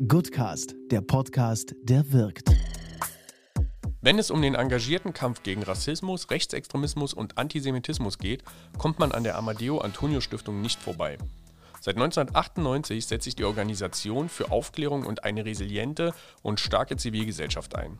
Goodcast, der Podcast, der wirkt. Wenn es um den engagierten Kampf gegen Rassismus, Rechtsextremismus und Antisemitismus geht, kommt man an der Amadeo Antonio Stiftung nicht vorbei. Seit 1998 setzt sich die Organisation für Aufklärung und eine resiliente und starke Zivilgesellschaft ein.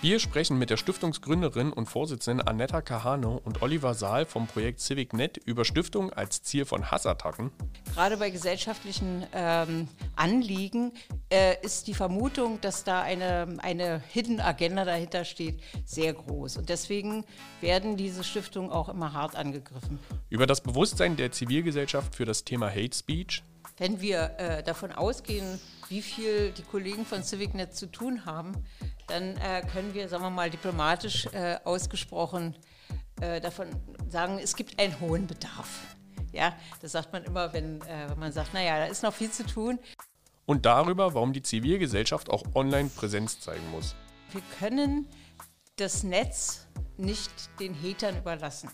Wir sprechen mit der Stiftungsgründerin und Vorsitzenden Annetta Kahano und Oliver Saal vom Projekt CivicNet über Stiftung als Ziel von Hassattacken. Gerade bei gesellschaftlichen ähm, Anliegen äh, ist die Vermutung, dass da eine, eine Hidden Agenda dahinter steht, sehr groß. Und deswegen werden diese Stiftungen auch immer hart angegriffen. Über das Bewusstsein der Zivilgesellschaft für das Thema Hate Speech wenn wir äh, davon ausgehen, wie viel die Kollegen von CivicNet zu tun haben, dann äh, können wir, sagen wir mal, diplomatisch äh, ausgesprochen äh, davon sagen, es gibt einen hohen Bedarf. Ja, das sagt man immer, wenn, äh, wenn man sagt, naja, da ist noch viel zu tun. Und darüber, warum die Zivilgesellschaft auch online Präsenz zeigen muss. Wir können das Netz nicht den Hatern überlassen.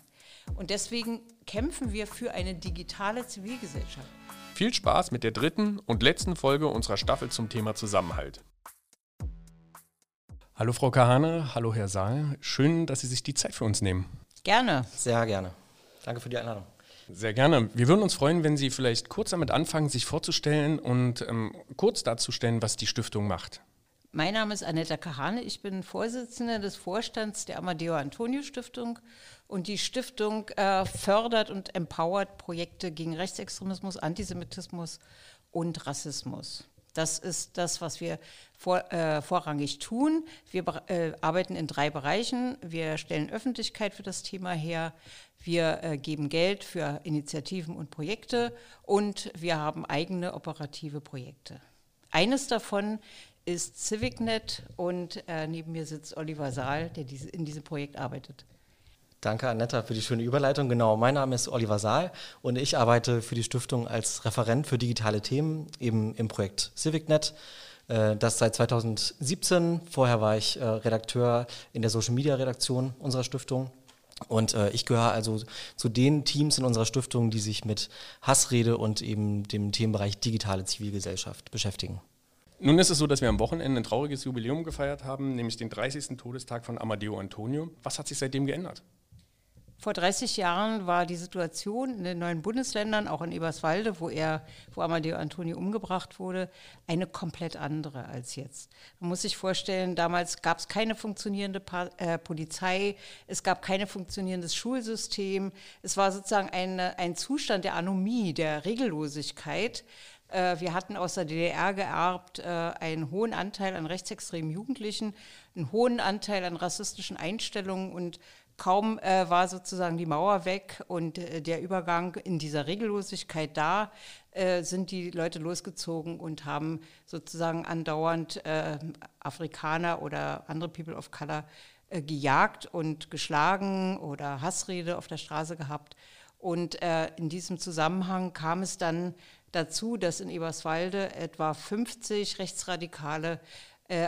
Und deswegen kämpfen wir für eine digitale Zivilgesellschaft. Viel Spaß mit der dritten und letzten Folge unserer Staffel zum Thema Zusammenhalt. Hallo Frau Kahane, hallo Herr Saal. Schön, dass Sie sich die Zeit für uns nehmen. Gerne. Sehr gerne. Danke für die Einladung. Sehr gerne. Wir würden uns freuen, wenn Sie vielleicht kurz damit anfangen, sich vorzustellen und ähm, kurz darzustellen, was die Stiftung macht. Mein Name ist Annetta Kahane. Ich bin Vorsitzende des Vorstands der Amadeo Antonio Stiftung. Und die Stiftung äh, fördert und empowert Projekte gegen Rechtsextremismus, Antisemitismus und Rassismus. Das ist das, was wir vor, äh, vorrangig tun. Wir äh, arbeiten in drei Bereichen. Wir stellen Öffentlichkeit für das Thema her. Wir äh, geben Geld für Initiativen und Projekte. Und wir haben eigene operative Projekte. Eines davon ist CivicNet und äh, neben mir sitzt Oliver Saal, der diese, in diesem Projekt arbeitet. Danke, Annetta, für die schöne Überleitung. Genau, mein Name ist Oliver Saal und ich arbeite für die Stiftung als Referent für digitale Themen, eben im Projekt CivicNet. Äh, das seit 2017. Vorher war ich äh, Redakteur in der Social Media Redaktion unserer Stiftung. Und äh, ich gehöre also zu den Teams in unserer Stiftung, die sich mit Hassrede und eben dem Themenbereich digitale Zivilgesellschaft beschäftigen. Nun ist es so, dass wir am Wochenende ein trauriges Jubiläum gefeiert haben, nämlich den 30. Todestag von Amadeo Antonio. Was hat sich seitdem geändert? Vor 30 Jahren war die Situation in den neuen Bundesländern, auch in Eberswalde, wo er, wo Amadeo Antonio umgebracht wurde, eine komplett andere als jetzt. Man muss sich vorstellen, damals gab es keine funktionierende pa äh, Polizei, es gab kein funktionierendes Schulsystem, es war sozusagen eine, ein Zustand der Anomie, der Regellosigkeit. Äh, wir hatten aus der DDR geerbt äh, einen hohen Anteil an rechtsextremen Jugendlichen, einen hohen Anteil an rassistischen Einstellungen und kaum äh, war sozusagen die Mauer weg und äh, der Übergang in dieser Regellosigkeit da, äh, sind die Leute losgezogen und haben sozusagen andauernd äh, Afrikaner oder andere People of Color äh, gejagt und geschlagen oder Hassrede auf der Straße gehabt. Und äh, in diesem Zusammenhang kam es dann dazu, dass in Eberswalde etwa 50 Rechtsradikale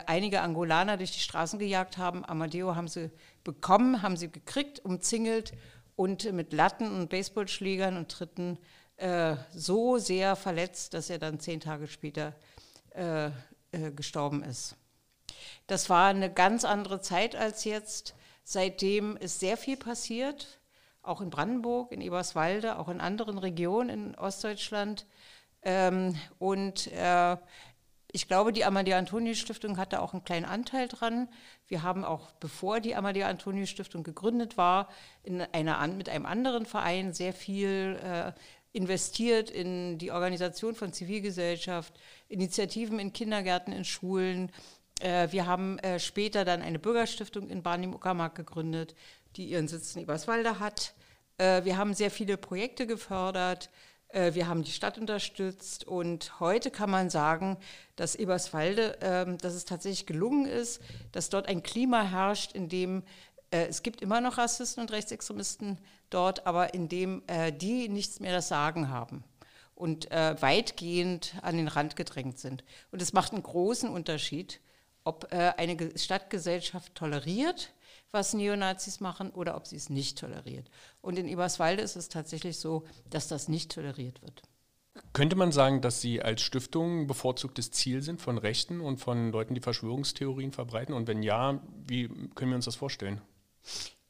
einige Angolaner durch die Straßen gejagt haben. Amadeo haben sie bekommen, haben sie gekriegt, umzingelt und mit Latten und Baseballschlägern und Tritten äh, so sehr verletzt, dass er dann zehn Tage später äh, äh, gestorben ist. Das war eine ganz andere Zeit als jetzt. Seitdem ist sehr viel passiert, auch in Brandenburg, in Eberswalde, auch in anderen Regionen in Ostdeutschland. Ähm, und äh, ich glaube, die Amadeo Antonio Stiftung hatte auch einen kleinen Anteil dran. Wir haben auch, bevor die Amadeo Antonio Stiftung gegründet war, in einer, mit einem anderen Verein sehr viel äh, investiert in die Organisation von Zivilgesellschaft, Initiativen in Kindergärten, in Schulen. Äh, wir haben äh, später dann eine Bürgerstiftung in Barnim-Uckermark gegründet, die ihren Sitz in Eberswalde hat. Äh, wir haben sehr viele Projekte gefördert. Äh, wir haben die Stadt unterstützt und heute kann man sagen, dass Eberswalde, ähm, dass es tatsächlich gelungen ist, dass dort ein Klima herrscht, in dem äh, es gibt immer noch Rassisten und Rechtsextremisten dort, aber in dem äh, die nichts mehr das Sagen haben und weitgehend an den Rand gedrängt sind. Und es macht einen großen Unterschied, ob eine Stadtgesellschaft toleriert was Neonazis machen oder ob sie es nicht toleriert. Und in Eberswalde ist es tatsächlich so, dass das nicht toleriert wird. Könnte man sagen, dass Sie als Stiftung bevorzugtes Ziel sind von Rechten und von Leuten, die Verschwörungstheorien verbreiten? Und wenn ja, wie können wir uns das vorstellen?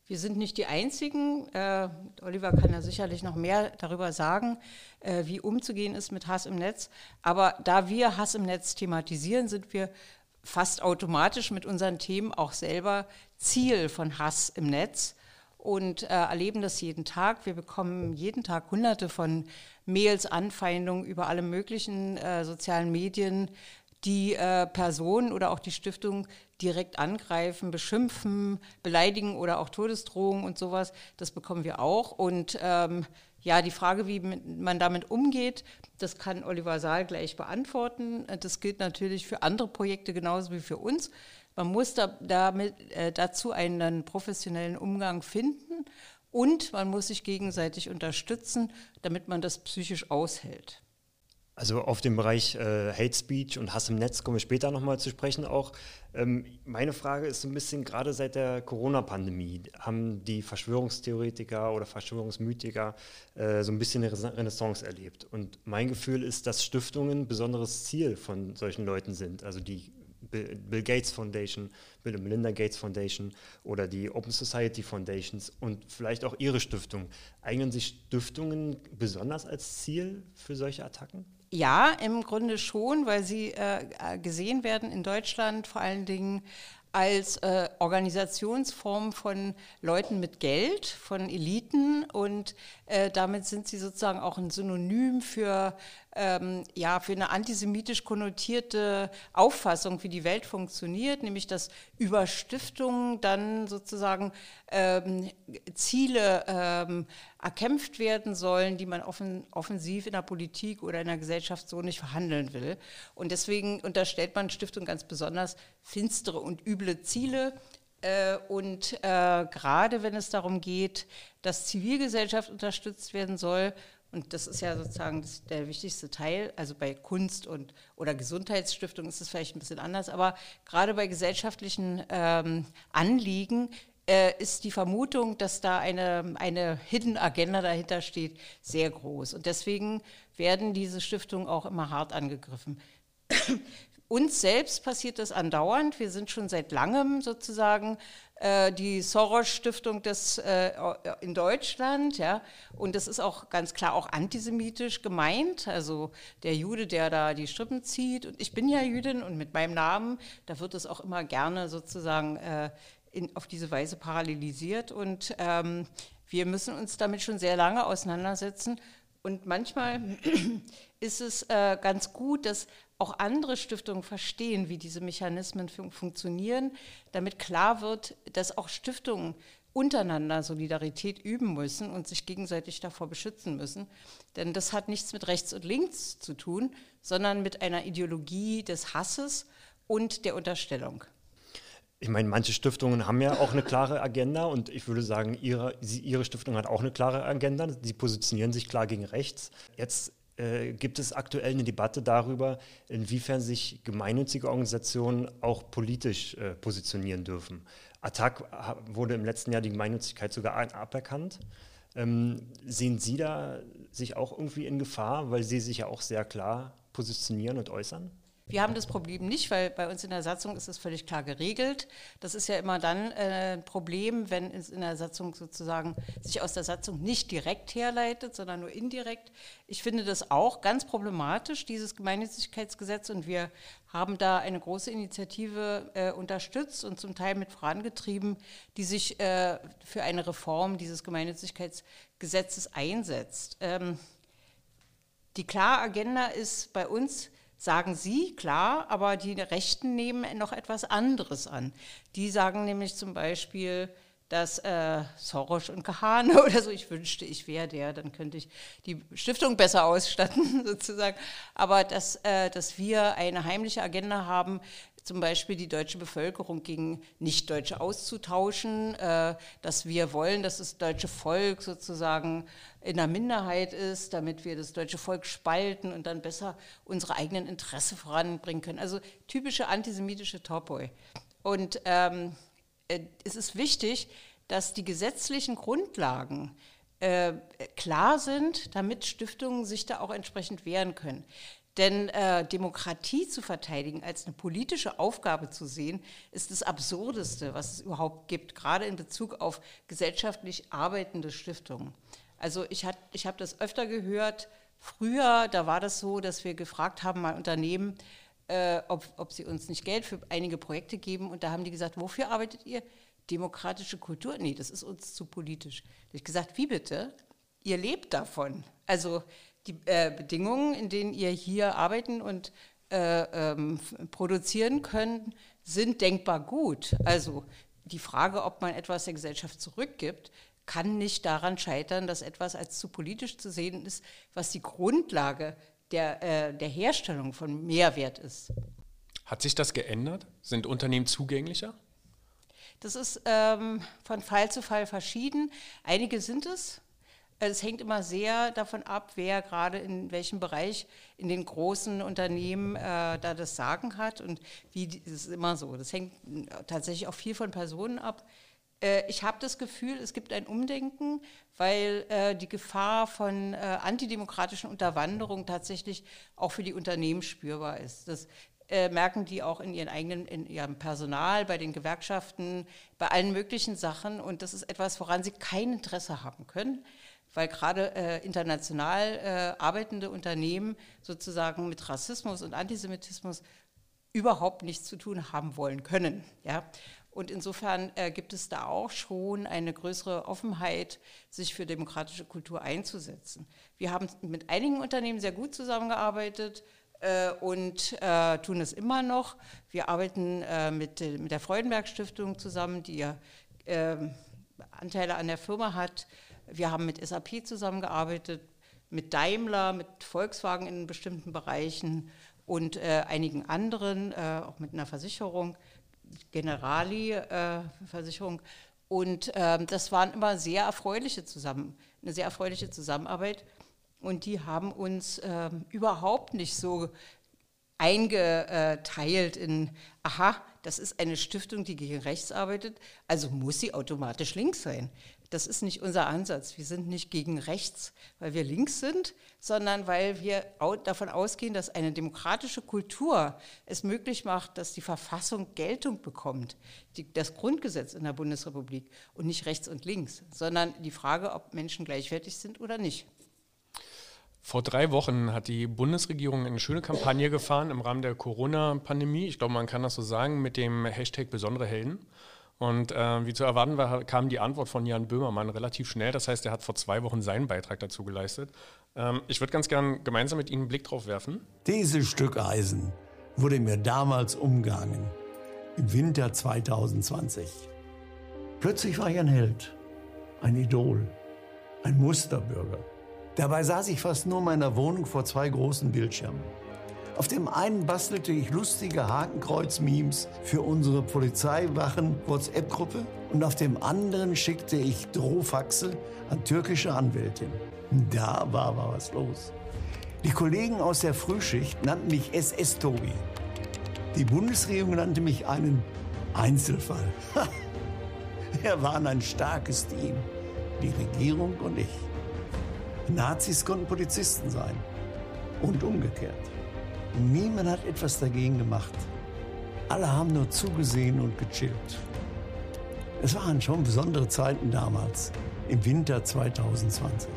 Wir sind nicht die Einzigen. Äh, Oliver kann ja sicherlich noch mehr darüber sagen, äh, wie umzugehen ist mit Hass im Netz. Aber da wir Hass im Netz thematisieren, sind wir fast automatisch mit unseren Themen auch selber Ziel von Hass im Netz und äh, erleben das jeden Tag. Wir bekommen jeden Tag hunderte von Mails, Anfeindungen über alle möglichen äh, sozialen Medien, die äh, Personen oder auch die Stiftung direkt angreifen, beschimpfen, beleidigen oder auch Todesdrohungen und sowas. Das bekommen wir auch. Und ähm, ja, die Frage, wie man damit umgeht, das kann Oliver Saal gleich beantworten. Das gilt natürlich für andere Projekte genauso wie für uns. Man muss da, damit, äh, dazu einen professionellen Umgang finden und man muss sich gegenseitig unterstützen, damit man das psychisch aushält. Also auf den Bereich äh, Hate Speech und Hass im Netz kommen wir später nochmal zu sprechen auch. Ähm, meine Frage ist so ein bisschen, gerade seit der Corona-Pandemie haben die Verschwörungstheoretiker oder Verschwörungsmythiker äh, so ein bisschen eine Renaissance erlebt. Und mein Gefühl ist, dass Stiftungen ein besonderes Ziel von solchen Leuten sind. Also die Bill Gates Foundation, Bill und Melinda Gates Foundation oder die Open Society Foundations und vielleicht auch Ihre Stiftung. Eignen sich Stiftungen besonders als Ziel für solche Attacken? Ja, im Grunde schon, weil sie äh, gesehen werden in Deutschland vor allen Dingen als äh, Organisationsform von Leuten mit Geld, von Eliten und äh, damit sind sie sozusagen auch ein Synonym für, ähm, ja, für eine antisemitisch konnotierte Auffassung, wie die Welt funktioniert, nämlich dass über Stiftungen dann sozusagen ähm, Ziele ähm, erkämpft werden sollen, die man offen, offensiv in der Politik oder in der Gesellschaft so nicht verhandeln will. Und deswegen unterstellt man Stiftungen ganz besonders finstere und üble Ziele, äh, und äh, gerade wenn es darum geht, dass Zivilgesellschaft unterstützt werden soll, und das ist ja sozusagen der wichtigste Teil, also bei Kunst und oder Gesundheitsstiftungen ist es vielleicht ein bisschen anders, aber gerade bei gesellschaftlichen ähm, Anliegen äh, ist die Vermutung, dass da eine, eine Hidden Agenda dahinter steht, sehr groß. Und deswegen werden diese Stiftungen auch immer hart angegriffen. Uns selbst passiert das andauernd. Wir sind schon seit langem sozusagen die Soros-Stiftung äh, in Deutschland. Ja? Und das ist auch ganz klar auch antisemitisch gemeint. Also der Jude, der da die Strippen zieht. Und ich bin ja Jüdin und mit meinem Namen, da wird es auch immer gerne sozusagen äh, in, auf diese Weise parallelisiert. Und ähm, wir müssen uns damit schon sehr lange auseinandersetzen. Und manchmal ist es äh, ganz gut, dass auch andere Stiftungen verstehen, wie diese Mechanismen fun funktionieren, damit klar wird, dass auch Stiftungen untereinander Solidarität üben müssen und sich gegenseitig davor beschützen müssen. Denn das hat nichts mit rechts und links zu tun, sondern mit einer Ideologie des Hasses und der Unterstellung. Ich meine, manche Stiftungen haben ja auch eine klare Agenda und ich würde sagen, ihre, ihre Stiftung hat auch eine klare Agenda. Sie positionieren sich klar gegen rechts. Jetzt äh, gibt es aktuell eine Debatte darüber, inwiefern sich gemeinnützige Organisationen auch politisch äh, positionieren dürfen. Attac wurde im letzten Jahr die Gemeinnützigkeit sogar aberkannt. Ähm, sehen Sie da sich auch irgendwie in Gefahr, weil Sie sich ja auch sehr klar positionieren und äußern? Wir haben das Problem nicht, weil bei uns in der Satzung ist es völlig klar geregelt. Das ist ja immer dann äh, ein Problem, wenn es in der Satzung sozusagen sich aus der Satzung nicht direkt herleitet, sondern nur indirekt. Ich finde das auch ganz problematisch, dieses Gemeinnützigkeitsgesetz. Und wir haben da eine große Initiative äh, unterstützt und zum Teil mit vorangetrieben, die sich äh, für eine Reform dieses Gemeinnützigkeitsgesetzes einsetzt. Ähm, die klare Agenda ist bei uns, sagen Sie, klar, aber die Rechten nehmen noch etwas anderes an. Die sagen nämlich zum Beispiel, dass äh, Soros und Kahane oder so, ich wünschte, ich wäre der, dann könnte ich die Stiftung besser ausstatten, sozusagen. Aber dass, äh, dass wir eine heimliche Agenda haben, zum Beispiel die deutsche Bevölkerung gegen Nichtdeutsche auszutauschen, äh, dass wir wollen, dass das deutsche Volk sozusagen in der Minderheit ist, damit wir das deutsche Volk spalten und dann besser unsere eigenen Interessen voranbringen können. Also typische antisemitische Topoi. Und ähm, äh, es ist wichtig, dass die gesetzlichen Grundlagen äh, klar sind, damit Stiftungen sich da auch entsprechend wehren können. Denn äh, Demokratie zu verteidigen, als eine politische Aufgabe zu sehen, ist das Absurdeste, was es überhaupt gibt, gerade in Bezug auf gesellschaftlich arbeitende Stiftungen. Also ich, ich habe das öfter gehört, früher, da war das so, dass wir gefragt haben, mal Unternehmen, äh, ob, ob sie uns nicht Geld für einige Projekte geben. Und da haben die gesagt, wofür arbeitet ihr? Demokratische Kultur? Nee, das ist uns zu politisch. Da habe ich gesagt, wie bitte? Ihr lebt davon. Also die äh, Bedingungen, in denen ihr hier arbeiten und äh, ähm, produzieren könnt, sind denkbar gut. Also die Frage, ob man etwas der Gesellschaft zurückgibt, kann nicht daran scheitern, dass etwas als zu politisch zu sehen ist, was die Grundlage der, äh, der Herstellung von Mehrwert ist. Hat sich das geändert? Sind Unternehmen zugänglicher? Das ist ähm, von Fall zu Fall verschieden. Einige sind es, es hängt immer sehr davon ab, wer gerade in welchem Bereich in den großen Unternehmen äh, da das Sagen hat und wie, das ist immer so. Das hängt tatsächlich auch viel von Personen ab. Äh, ich habe das Gefühl, es gibt ein Umdenken, weil äh, die Gefahr von äh, antidemokratischen Unterwanderung tatsächlich auch für die Unternehmen spürbar ist. Das äh, merken die auch in ihren eigenen, in ihrem Personal, bei den Gewerkschaften, bei allen möglichen Sachen. Und das ist etwas, woran sie kein Interesse haben können weil gerade äh, international äh, arbeitende Unternehmen sozusagen mit Rassismus und Antisemitismus überhaupt nichts zu tun haben wollen können. Ja? Und insofern äh, gibt es da auch schon eine größere Offenheit, sich für demokratische Kultur einzusetzen. Wir haben mit einigen Unternehmen sehr gut zusammengearbeitet äh, und äh, tun es immer noch. Wir arbeiten äh, mit, mit der Freudenberg Stiftung zusammen, die ja ähm, Anteile an der Firma hat wir haben mit SAP zusammengearbeitet, mit Daimler, mit Volkswagen in bestimmten Bereichen und äh, einigen anderen, äh, auch mit einer Versicherung, Generali-Versicherung. Äh, und ähm, das waren immer sehr erfreuliche zusammen, eine sehr erfreuliche Zusammenarbeit. Und die haben uns ähm, überhaupt nicht so eingeteilt in, aha, das ist eine Stiftung, die gegen rechts arbeitet, also muss sie automatisch links sein. Das ist nicht unser Ansatz. Wir sind nicht gegen rechts, weil wir links sind, sondern weil wir davon ausgehen, dass eine demokratische Kultur es möglich macht, dass die Verfassung Geltung bekommt, die, das Grundgesetz in der Bundesrepublik und nicht rechts und links, sondern die Frage, ob Menschen gleichwertig sind oder nicht. Vor drei Wochen hat die Bundesregierung eine schöne Kampagne gefahren im Rahmen der Corona-Pandemie. Ich glaube, man kann das so sagen, mit dem Hashtag besondere Helden. Und äh, wie zu erwarten war, kam die Antwort von Jan Böhmermann relativ schnell. Das heißt, er hat vor zwei Wochen seinen Beitrag dazu geleistet. Ähm, ich würde ganz gern gemeinsam mit Ihnen einen Blick drauf werfen. Dieses Stück Eisen wurde mir damals umgangen, im Winter 2020. Plötzlich war ich ein Held, ein Idol, ein Musterbürger. Dabei saß ich fast nur in meiner Wohnung vor zwei großen Bildschirmen. Auf dem einen bastelte ich lustige Hakenkreuz-Memes für unsere Polizeiwachen-WhatsApp-Gruppe und auf dem anderen schickte ich Drohfaxe an türkische Anwältin. Da war aber was los. Die Kollegen aus der Frühschicht nannten mich SS-Tobi. Die Bundesregierung nannte mich einen Einzelfall. Wir waren ein starkes Team, die Regierung und ich. Nazis konnten Polizisten sein und umgekehrt. Niemand hat etwas dagegen gemacht. Alle haben nur zugesehen und gechillt. Es waren schon besondere Zeiten damals, im Winter 2020.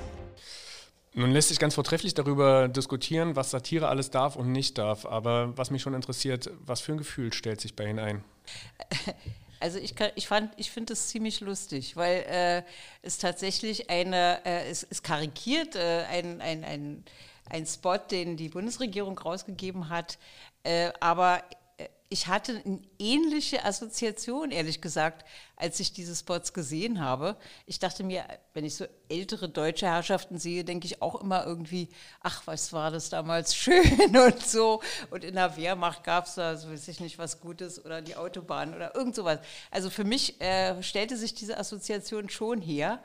Nun lässt sich ganz vortrefflich darüber diskutieren, was Satire alles darf und nicht darf. Aber was mich schon interessiert, was für ein Gefühl stellt sich bei Ihnen ein? Also ich, kann, ich, ich finde es ziemlich lustig, weil äh, es tatsächlich eine, äh, es, es karikiert äh, ein, ein, ein ein Spot, den die Bundesregierung rausgegeben hat. Äh, aber äh, ich hatte eine ähnliche Assoziation, ehrlich gesagt, als ich diese Spots gesehen habe. Ich dachte mir, wenn ich so ältere deutsche Herrschaften sehe, denke ich auch immer irgendwie, ach, was war das damals schön und so. Und in der Wehrmacht gab es da, so weiß ich nicht, was Gutes oder die Autobahn oder irgend sowas. Also für mich äh, stellte sich diese Assoziation schon her.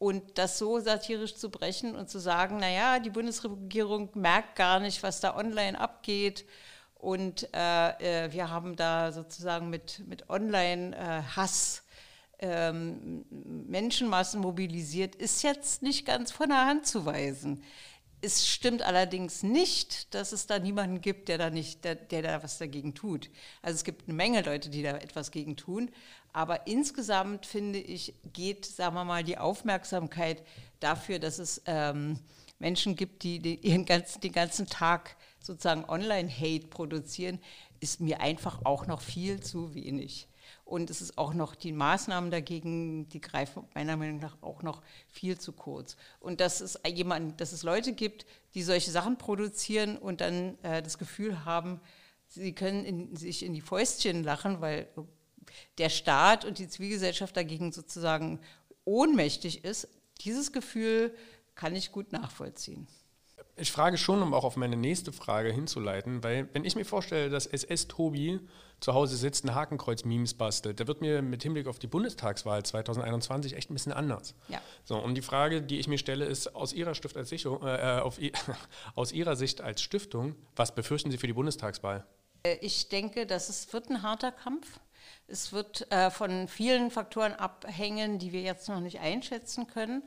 Und das so satirisch zu brechen und zu sagen, naja, die Bundesregierung merkt gar nicht, was da online abgeht. Und äh, äh wir haben da sozusagen mit, mit Online-Hass ähm, Menschenmassen mobilisiert, ist jetzt nicht ganz von der Hand zu weisen. Es stimmt allerdings nicht, dass es da niemanden gibt, der da nicht, der, der, da was dagegen tut. Also es gibt eine Menge Leute, die da etwas gegen tun. Aber insgesamt finde ich, geht, sagen wir mal, die Aufmerksamkeit dafür, dass es ähm, Menschen gibt, die, die ihren ganzen, den ganzen Tag sozusagen Online-Hate produzieren, ist mir einfach auch noch viel zu wenig. Und es ist auch noch, die Maßnahmen dagegen, die greifen meiner Meinung nach auch noch viel zu kurz. Und dass es jemand, dass es Leute gibt, die solche Sachen produzieren und dann äh, das Gefühl haben, sie können in, sich in die Fäustchen lachen, weil der Staat und die Zivilgesellschaft dagegen sozusagen ohnmächtig ist. Dieses Gefühl kann ich gut nachvollziehen ich frage schon, um auch auf meine nächste Frage hinzuleiten, weil wenn ich mir vorstelle, dass SS Tobi zu Hause sitzt, ein Hakenkreuz-Memes bastelt, der wird mir mit Hinblick auf die Bundestagswahl 2021 echt ein bisschen anders. Ja. So, und die Frage, die ich mir stelle, ist aus Ihrer, Stift als Sichtung, äh, auf, aus Ihrer Sicht als Stiftung, was befürchten Sie für die Bundestagswahl? Äh, ich denke, dass es wird ein harter Kampf. Es wird äh, von vielen Faktoren abhängen, die wir jetzt noch nicht einschätzen können.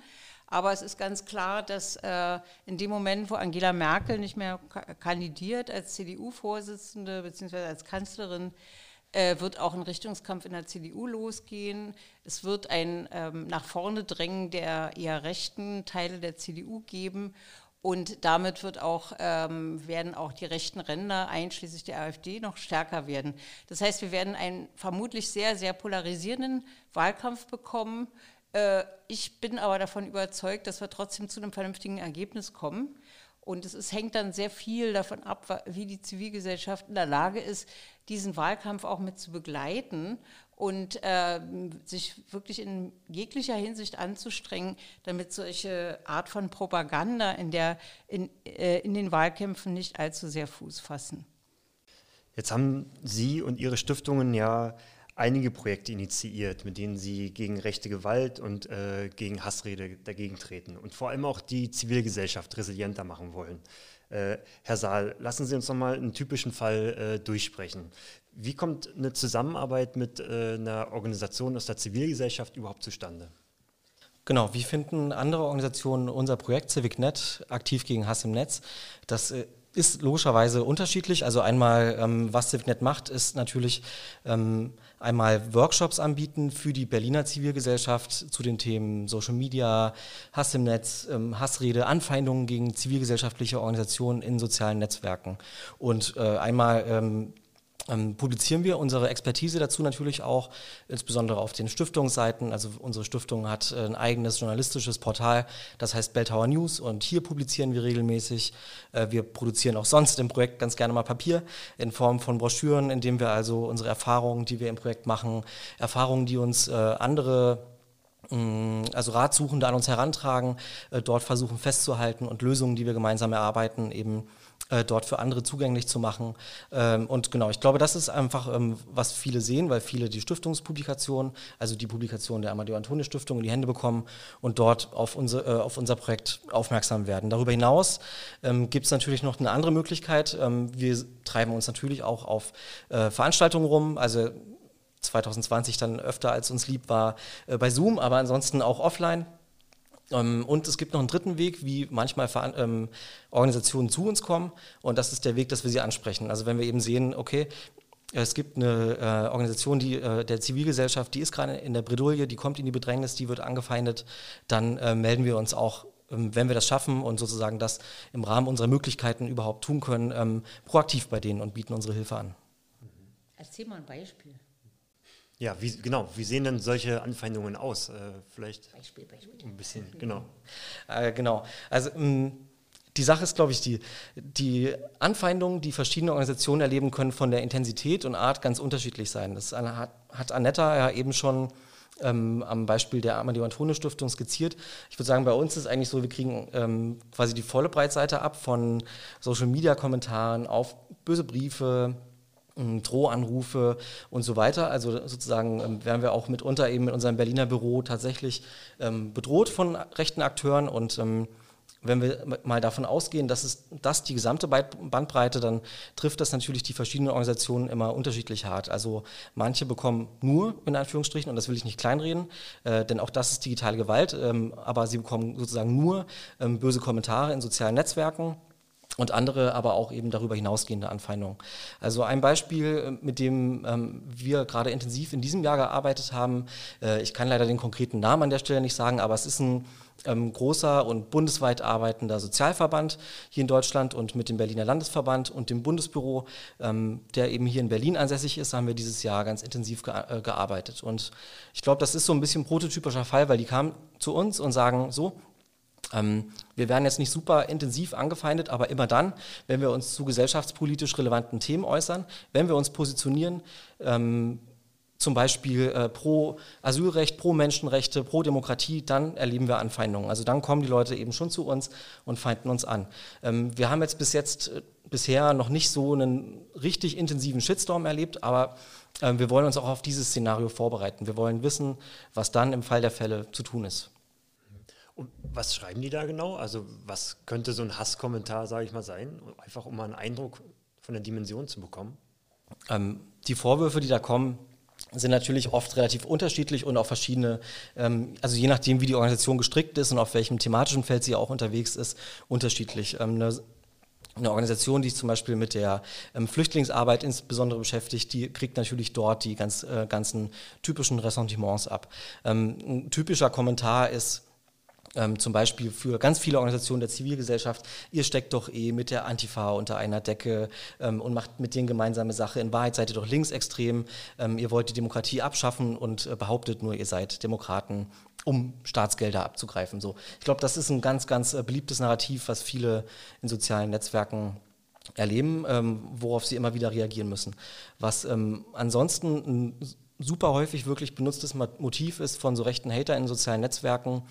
Aber es ist ganz klar, dass äh, in dem Moment, wo Angela Merkel nicht mehr kandidiert als CDU-Vorsitzende bzw. als Kanzlerin, äh, wird auch ein Richtungskampf in der CDU losgehen. Es wird ein ähm, nach vorne drängen der eher rechten Teile der CDU geben. Und damit wird auch, ähm, werden auch die rechten Ränder, einschließlich der AfD, noch stärker werden. Das heißt, wir werden einen vermutlich sehr, sehr polarisierenden Wahlkampf bekommen, äh, ich bin aber davon überzeugt, dass wir trotzdem zu einem vernünftigen Ergebnis kommen. Und es ist, hängt dann sehr viel davon ab, wie die Zivilgesellschaft in der Lage ist, diesen Wahlkampf auch mit zu begleiten und äh, sich wirklich in jeglicher Hinsicht anzustrengen, damit solche Art von Propaganda in, der, in, äh, in den Wahlkämpfen nicht allzu sehr Fuß fassen. Jetzt haben Sie und Ihre Stiftungen ja einige Projekte initiiert, mit denen sie gegen rechte Gewalt und äh, gegen Hassrede dagegen treten und vor allem auch die Zivilgesellschaft resilienter machen wollen. Äh, Herr Saal, lassen Sie uns noch mal einen typischen Fall äh, durchsprechen. Wie kommt eine Zusammenarbeit mit äh, einer Organisation aus der Zivilgesellschaft überhaupt zustande? Genau, wie finden andere Organisationen unser Projekt CivicNet aktiv gegen Hass im Netz? Das ist logischerweise unterschiedlich. Also einmal, ähm, was CivicNet macht, ist natürlich ähm, einmal Workshops anbieten für die Berliner Zivilgesellschaft zu den Themen Social Media, Hass im Netz, ähm, Hassrede, Anfeindungen gegen zivilgesellschaftliche Organisationen in sozialen Netzwerken. Und äh, einmal ähm, publizieren wir unsere Expertise dazu natürlich auch, insbesondere auf den Stiftungsseiten. Also unsere Stiftung hat äh, ein eigenes journalistisches Portal, das heißt Belltower News und hier publizieren wir regelmäßig. Äh, wir produzieren auch sonst im Projekt ganz gerne mal Papier in Form von Broschüren, in dem wir also unsere Erfahrungen, die wir im Projekt machen, Erfahrungen, die uns äh, andere mm, also Ratsuchende an uns herantragen, äh, dort versuchen festzuhalten und Lösungen, die wir gemeinsam erarbeiten, eben äh, dort für andere zugänglich zu machen. Ähm, und genau, ich glaube, das ist einfach, ähm, was viele sehen, weil viele die Stiftungspublikation, also die Publikation der Amadeo Antonio Stiftung in die Hände bekommen und dort auf, unser, äh, auf unser Projekt aufmerksam werden. Darüber hinaus ähm, gibt es natürlich noch eine andere Möglichkeit. Wir treiben uns natürlich auch auf äh, Veranstaltungen rum, also 2020 dann öfter als uns lieb war bei Zoom, aber ansonsten auch offline. Ähm, und es gibt noch einen dritten Weg, wie manchmal ähm, Organisationen zu uns kommen. Und das ist der Weg, dass wir sie ansprechen. Also wenn wir eben sehen, okay, es gibt eine äh, Organisation die, äh, der Zivilgesellschaft, die ist gerade in der Bredouille, die kommt in die Bedrängnis, die wird angefeindet, dann äh, melden wir uns auch, ähm, wenn wir das schaffen und sozusagen das im Rahmen unserer Möglichkeiten überhaupt tun können, proaktiv bei denen und bieten unsere Hilfe an. Erzähl mal ein Beispiel. Ja, wie, genau. Wie sehen denn solche Anfeindungen aus? Äh, vielleicht Beispiel, Beispiel. ein bisschen, genau. Äh, genau. Also mh, die Sache ist, glaube ich, die, die Anfeindungen, die verschiedene Organisationen erleben können, von der Intensität und Art ganz unterschiedlich sein. Das hat, hat Annetta ja eben schon ähm, am Beispiel der Amadeo Antonio Stiftung skizziert. Ich würde sagen, bei uns ist eigentlich so, wir kriegen ähm, quasi die volle Breitseite ab von Social Media Kommentaren auf böse Briefe, Drohanrufe und so weiter. Also sozusagen ähm, werden wir auch mitunter eben in unserem Berliner Büro tatsächlich ähm, bedroht von rechten Akteuren und ähm, wenn wir mal davon ausgehen, dass es das die gesamte Bandbreite, dann trifft das natürlich die verschiedenen Organisationen immer unterschiedlich hart. Also manche bekommen nur, in Anführungsstrichen, und das will ich nicht kleinreden, äh, denn auch das ist digitale Gewalt, ähm, aber sie bekommen sozusagen nur ähm, böse Kommentare in sozialen Netzwerken und andere aber auch eben darüber hinausgehende Anfeindungen. Also ein Beispiel, äh, mit dem ähm, wir gerade intensiv in diesem Jahr gearbeitet haben, äh, ich kann leider den konkreten Namen an der Stelle nicht sagen, aber es ist ein ähm, großer und bundesweit arbeitender Sozialverband hier in Deutschland und mit dem Berliner Landesverband und dem Bundesbüro, ähm, der eben hier in Berlin ansässig ist, haben wir dieses Jahr ganz intensiv ge äh, gearbeitet. Und ich glaube, das ist so ein bisschen ein prototypischer Fall, weil die kamen zu uns und sagen, so, wir werden jetzt nicht super intensiv angefeindet, aber immer dann, wenn wir uns zu gesellschaftspolitisch relevanten Themen äußern, wenn wir uns positionieren, ähm, zum Beispiel äh, pro Asylrecht, pro Menschenrechte, pro Demokratie, dann erleben wir Anfeindungen. Also dann kommen die Leute eben schon zu uns und feinden uns an. Ähm, wir haben jetzt bis jetzt äh, bisher noch nicht so einen richtig intensiven Shitstorm erlebt, aber äh, wir wollen uns auch auf dieses Szenario vorbereiten. Wir wollen wissen, was dann im Fall der Fälle zu tun ist. Und was schreiben die da genau? Also was könnte so ein Hasskommentar, sage ich mal, sein? Einfach um mal einen Eindruck von der Dimension zu bekommen. Ähm, die Vorwürfe, die da kommen, sind natürlich oft relativ unterschiedlich und auch verschiedene, ähm, also je nachdem, wie die Organisation gestrickt ist und auf welchem thematischen Feld sie auch unterwegs ist, unterschiedlich. Ähm, eine, eine Organisation, die sich zum Beispiel mit der ähm, Flüchtlingsarbeit insbesondere beschäftigt, die kriegt natürlich dort die ganz, äh, ganzen typischen Ressentiments ab. Ähm, ein typischer Kommentar ist, ähm, zum Beispiel für ganz viele Organisationen der Zivilgesellschaft, ihr steckt doch eh mit der Antifa unter einer Decke ähm, und macht mit denen gemeinsame Sache. In Wahrheit seid ihr doch linksextrem, ähm, ihr wollt die Demokratie abschaffen und äh, behauptet nur, ihr seid Demokraten, um Staatsgelder abzugreifen. So. Ich glaube, das ist ein ganz, ganz äh, beliebtes Narrativ, was viele in sozialen Netzwerken erleben, ähm, worauf sie immer wieder reagieren müssen. Was ähm, ansonsten ein super häufig wirklich benutztes Motiv ist von so rechten Hater in sozialen Netzwerken,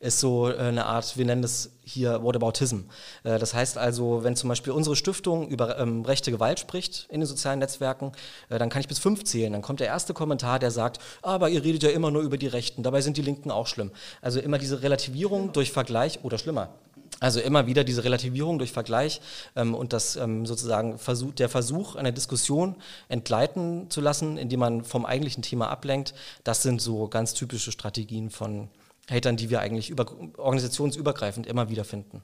ist so äh, eine Art, wir nennen das hier Whataboutism. Äh, das heißt also, wenn zum Beispiel unsere Stiftung über ähm, rechte Gewalt spricht in den sozialen Netzwerken, äh, dann kann ich bis fünf zählen. Dann kommt der erste Kommentar, der sagt, aber ihr redet ja immer nur über die Rechten, dabei sind die Linken auch schlimm. Also immer diese Relativierung durch Vergleich oder schlimmer. Also immer wieder diese Relativierung durch Vergleich ähm, und das ähm, sozusagen Versuch, der Versuch, eine Diskussion entgleiten zu lassen, indem man vom eigentlichen Thema ablenkt, das sind so ganz typische Strategien von Hatern, die wir eigentlich über, organisationsübergreifend immer wieder finden.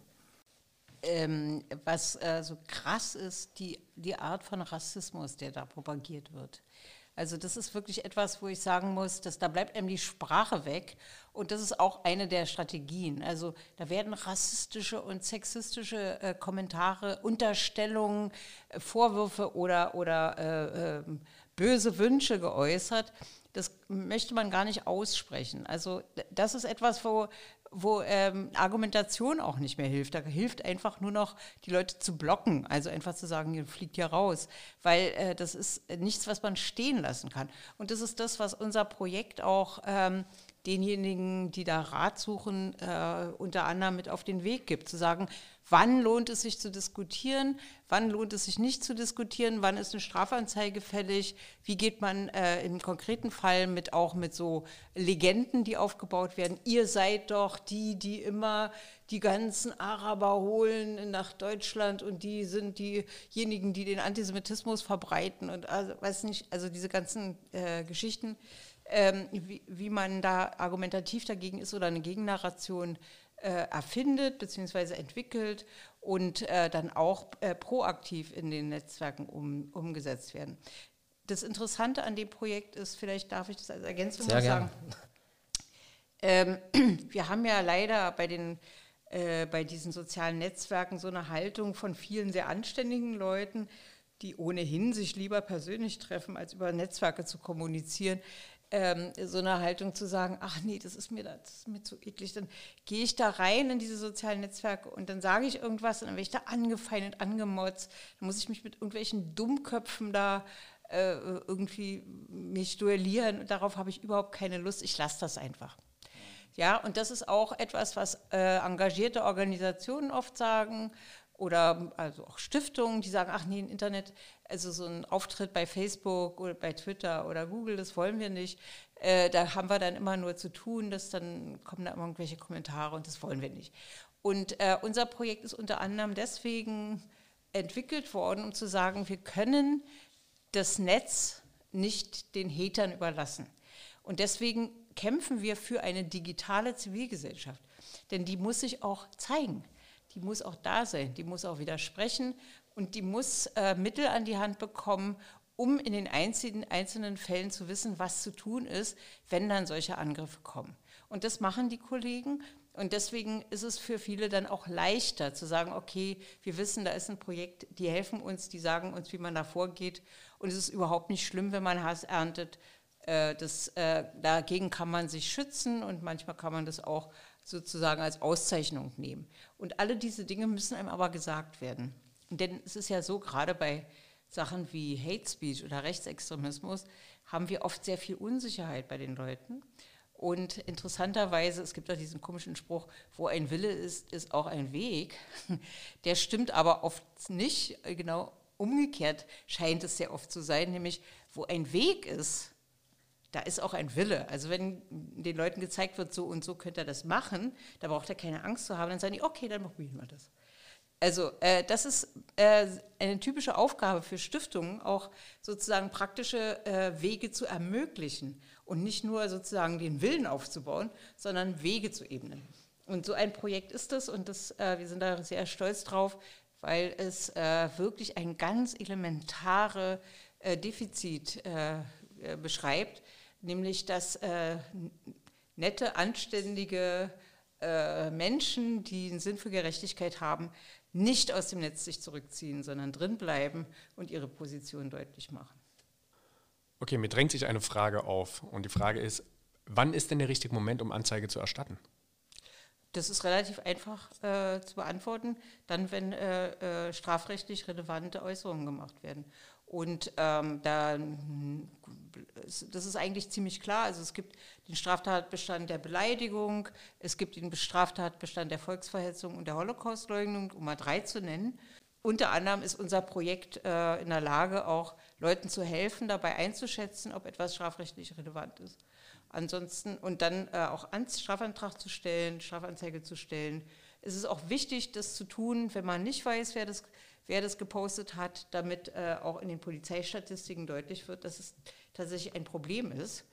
Ähm, was äh, so krass ist, die, die Art von Rassismus, der da propagiert wird. Also das ist wirklich etwas, wo ich sagen muss, dass da bleibt einem die Sprache weg. Und das ist auch eine der Strategien. Also da werden rassistische und sexistische äh, Kommentare, Unterstellungen, äh, Vorwürfe oder, oder äh, ähm, böse Wünsche geäußert. Das möchte man gar nicht aussprechen. Also das ist etwas, wo wo ähm, Argumentation auch nicht mehr hilft. Da hilft einfach nur noch, die Leute zu blocken, also einfach zu sagen, ihr fliegt hier raus, weil äh, das ist nichts, was man stehen lassen kann. Und das ist das, was unser Projekt auch ähm, denjenigen, die da Rat suchen, äh, unter anderem mit auf den Weg gibt, zu sagen, wann lohnt es sich zu diskutieren, wann lohnt es sich nicht zu diskutieren, wann ist eine Strafanzeige fällig, wie geht man äh, im konkreten Fall mit auch mit so Legenden, die aufgebaut werden. Ihr seid doch die, die immer die ganzen Araber holen nach Deutschland und die sind diejenigen, die den Antisemitismus verbreiten und also, weiß nicht, also diese ganzen äh, Geschichten ähm, wie, wie, man da argumentativ dagegen ist oder eine Gegennarration erfindet bzw. entwickelt und äh, dann auch äh, proaktiv in den Netzwerken um, umgesetzt werden. Das Interessante an dem Projekt ist, vielleicht darf ich das als Ergänzung Sehr sagen, ähm, wir haben ja leider bei den äh, bei diesen sozialen Netzwerken so eine Haltung von vielen sehr anständigen Leuten, die ohnehin sich lieber persönlich treffen, als über Netzwerke zu kommunizieren, ähm, so eine Haltung zu sagen, ach nee, das ist mir, das ist mir zu eklig, dann gehe ich da rein in diese sozialen Netzwerke und dann sage ich irgendwas und dann werde ich da angefeindet, angemotzt, dann muss ich mich mit irgendwelchen Dummköpfen da äh, irgendwie mich duellieren und darauf habe ich überhaupt keine Lust, ich lasse das einfach. Ja, und das ist auch etwas, was äh, engagierte Organisationen oft sagen oder also auch Stiftungen, die sagen, ach nee, im Internet, also so ein Auftritt bei Facebook oder bei Twitter oder Google, das wollen wir nicht. Äh, da haben wir dann immer nur zu tun, dass dann kommen da immer irgendwelche Kommentare und das wollen wir nicht. Und äh, unser Projekt ist unter anderem deswegen entwickelt worden, um zu sagen, wir können das Netz nicht den Hatern überlassen. Und deswegen kämpfen wir für eine digitale Zivilgesellschaft. Denn die muss sich auch zeigen. Die muss auch da sein. Die muss auch widersprechen. Und die muss äh, Mittel an die Hand bekommen, um in den einzelnen, einzelnen Fällen zu wissen, was zu tun ist, wenn dann solche Angriffe kommen. Und das machen die Kollegen. Und deswegen ist es für viele dann auch leichter zu sagen, okay, wir wissen, da ist ein Projekt, die helfen uns, die sagen uns, wie man da vorgeht. Und es ist überhaupt nicht schlimm, wenn man Hass erntet. Äh, das, äh, dagegen kann man sich schützen und manchmal kann man das auch sozusagen als Auszeichnung nehmen. Und alle diese Dinge müssen einem aber gesagt werden. Denn es ist ja so, gerade bei Sachen wie Hate Speech oder Rechtsextremismus haben wir oft sehr viel Unsicherheit bei den Leuten. Und interessanterweise, es gibt auch diesen komischen Spruch, wo ein Wille ist, ist auch ein Weg. Der stimmt aber oft nicht. Genau umgekehrt scheint es sehr oft zu sein, nämlich wo ein Weg ist, da ist auch ein Wille. Also wenn den Leuten gezeigt wird, so und so könnt ihr das machen, da braucht er keine Angst zu haben, dann sagen die, okay, dann probieren wir das. Also äh, das ist äh, eine typische Aufgabe für Stiftungen, auch sozusagen praktische äh, Wege zu ermöglichen und nicht nur sozusagen den Willen aufzubauen, sondern Wege zu ebnen. Und so ein Projekt ist das und das, äh, wir sind da sehr stolz drauf, weil es äh, wirklich ein ganz elementare äh, Defizit beschreibt, nämlich dass nette, anständige Menschen, die einen Sinn für Gerechtigkeit haben, nicht aus dem Netz sich zurückziehen, sondern drinbleiben und ihre Position deutlich machen. Okay, mir drängt sich eine Frage auf. Und die Frage ist, wann ist denn der richtige Moment, um Anzeige zu erstatten? Das ist relativ einfach äh, zu beantworten, dann, wenn äh, äh, strafrechtlich relevante Äußerungen gemacht werden. Und ähm, da, das ist eigentlich ziemlich klar. Also es gibt den Straftatbestand der Beleidigung, es gibt den Straftatbestand der Volksverhetzung und der Holocaustleugnung, um mal drei zu nennen. Unter anderem ist unser Projekt äh, in der Lage, auch Leuten zu helfen, dabei einzuschätzen, ob etwas strafrechtlich relevant ist. Ansonsten und dann äh, auch einen Strafantrag zu stellen, Strafanzeige zu stellen. Es ist auch wichtig, das zu tun, wenn man nicht weiß, wer das wer das gepostet hat, damit äh, auch in den Polizeistatistiken deutlich wird, dass es tatsächlich ein Problem ist.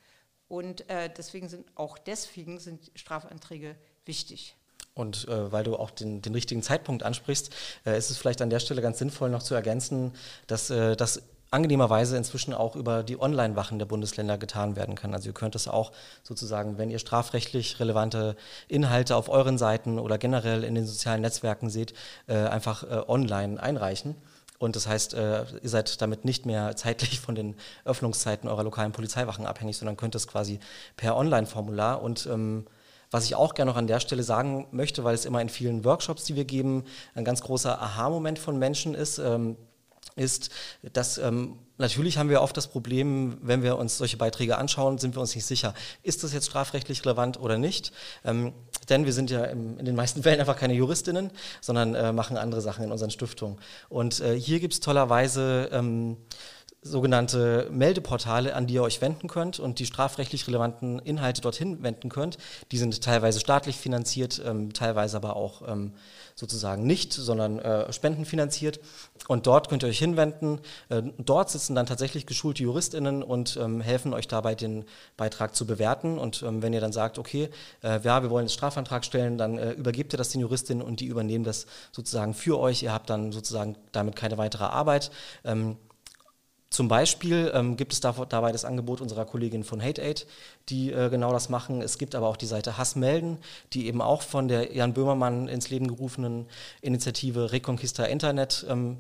Und äh, deswegen sind auch deswegen sind Strafanträge wichtig. Und äh, weil du auch den, den richtigen Zeitpunkt ansprichst, äh, ist es vielleicht an der Stelle ganz sinnvoll noch zu ergänzen, dass äh, das angenehmerweise inzwischen auch über die Online-Wachen der Bundesländer getan werden kann. Also ihr könnt es auch sozusagen, wenn ihr strafrechtlich relevante Inhalte auf euren Seiten oder generell in den sozialen Netzwerken seht, äh, einfach äh, online einreichen. Und das heißt, äh, ihr seid damit nicht mehr zeitlich von den Öffnungszeiten eurer lokalen Polizeiwachen abhängig, sondern könnt es quasi per Online-Formular und ähm, was ich auch gerne noch an der Stelle sagen möchte, weil es immer in vielen Workshops, die wir geben, ein ganz großer Aha-Moment von Menschen ist, ähm, ist, dass ähm, natürlich haben wir oft das Problem, wenn wir uns solche Beiträge anschauen, sind wir uns nicht sicher, ist das jetzt strafrechtlich relevant oder nicht. Ähm, denn wir sind ja im, in den meisten Fällen einfach keine Juristinnen, sondern äh, machen andere Sachen in unseren Stiftungen. Und äh, hier gibt es tollerweise ähm, sogenannte Meldeportale, an die ihr euch wenden könnt und die strafrechtlich relevanten Inhalte dorthin wenden könnt. Die sind teilweise staatlich finanziert, ähm, teilweise aber auch ähm, sozusagen nicht, sondern äh, spendenfinanziert. Und dort könnt ihr euch hinwenden. Äh, dort sitzen dann tatsächlich geschulte JuristInnen und ähm, helfen euch dabei, den Beitrag zu bewerten. Und ähm, wenn ihr dann sagt, okay, äh, ja, wir wollen einen Strafantrag stellen, dann äh, übergebt ihr das den JuristInnen und die übernehmen das sozusagen für euch. Ihr habt dann sozusagen damit keine weitere Arbeit. Zum Beispiel ähm, gibt es dabei das Angebot unserer Kollegin von HateAid, die äh, genau das machen. Es gibt aber auch die Seite Hass melden, die eben auch von der Jan Böhmermann ins Leben gerufenen Initiative Reconquista Internet ähm,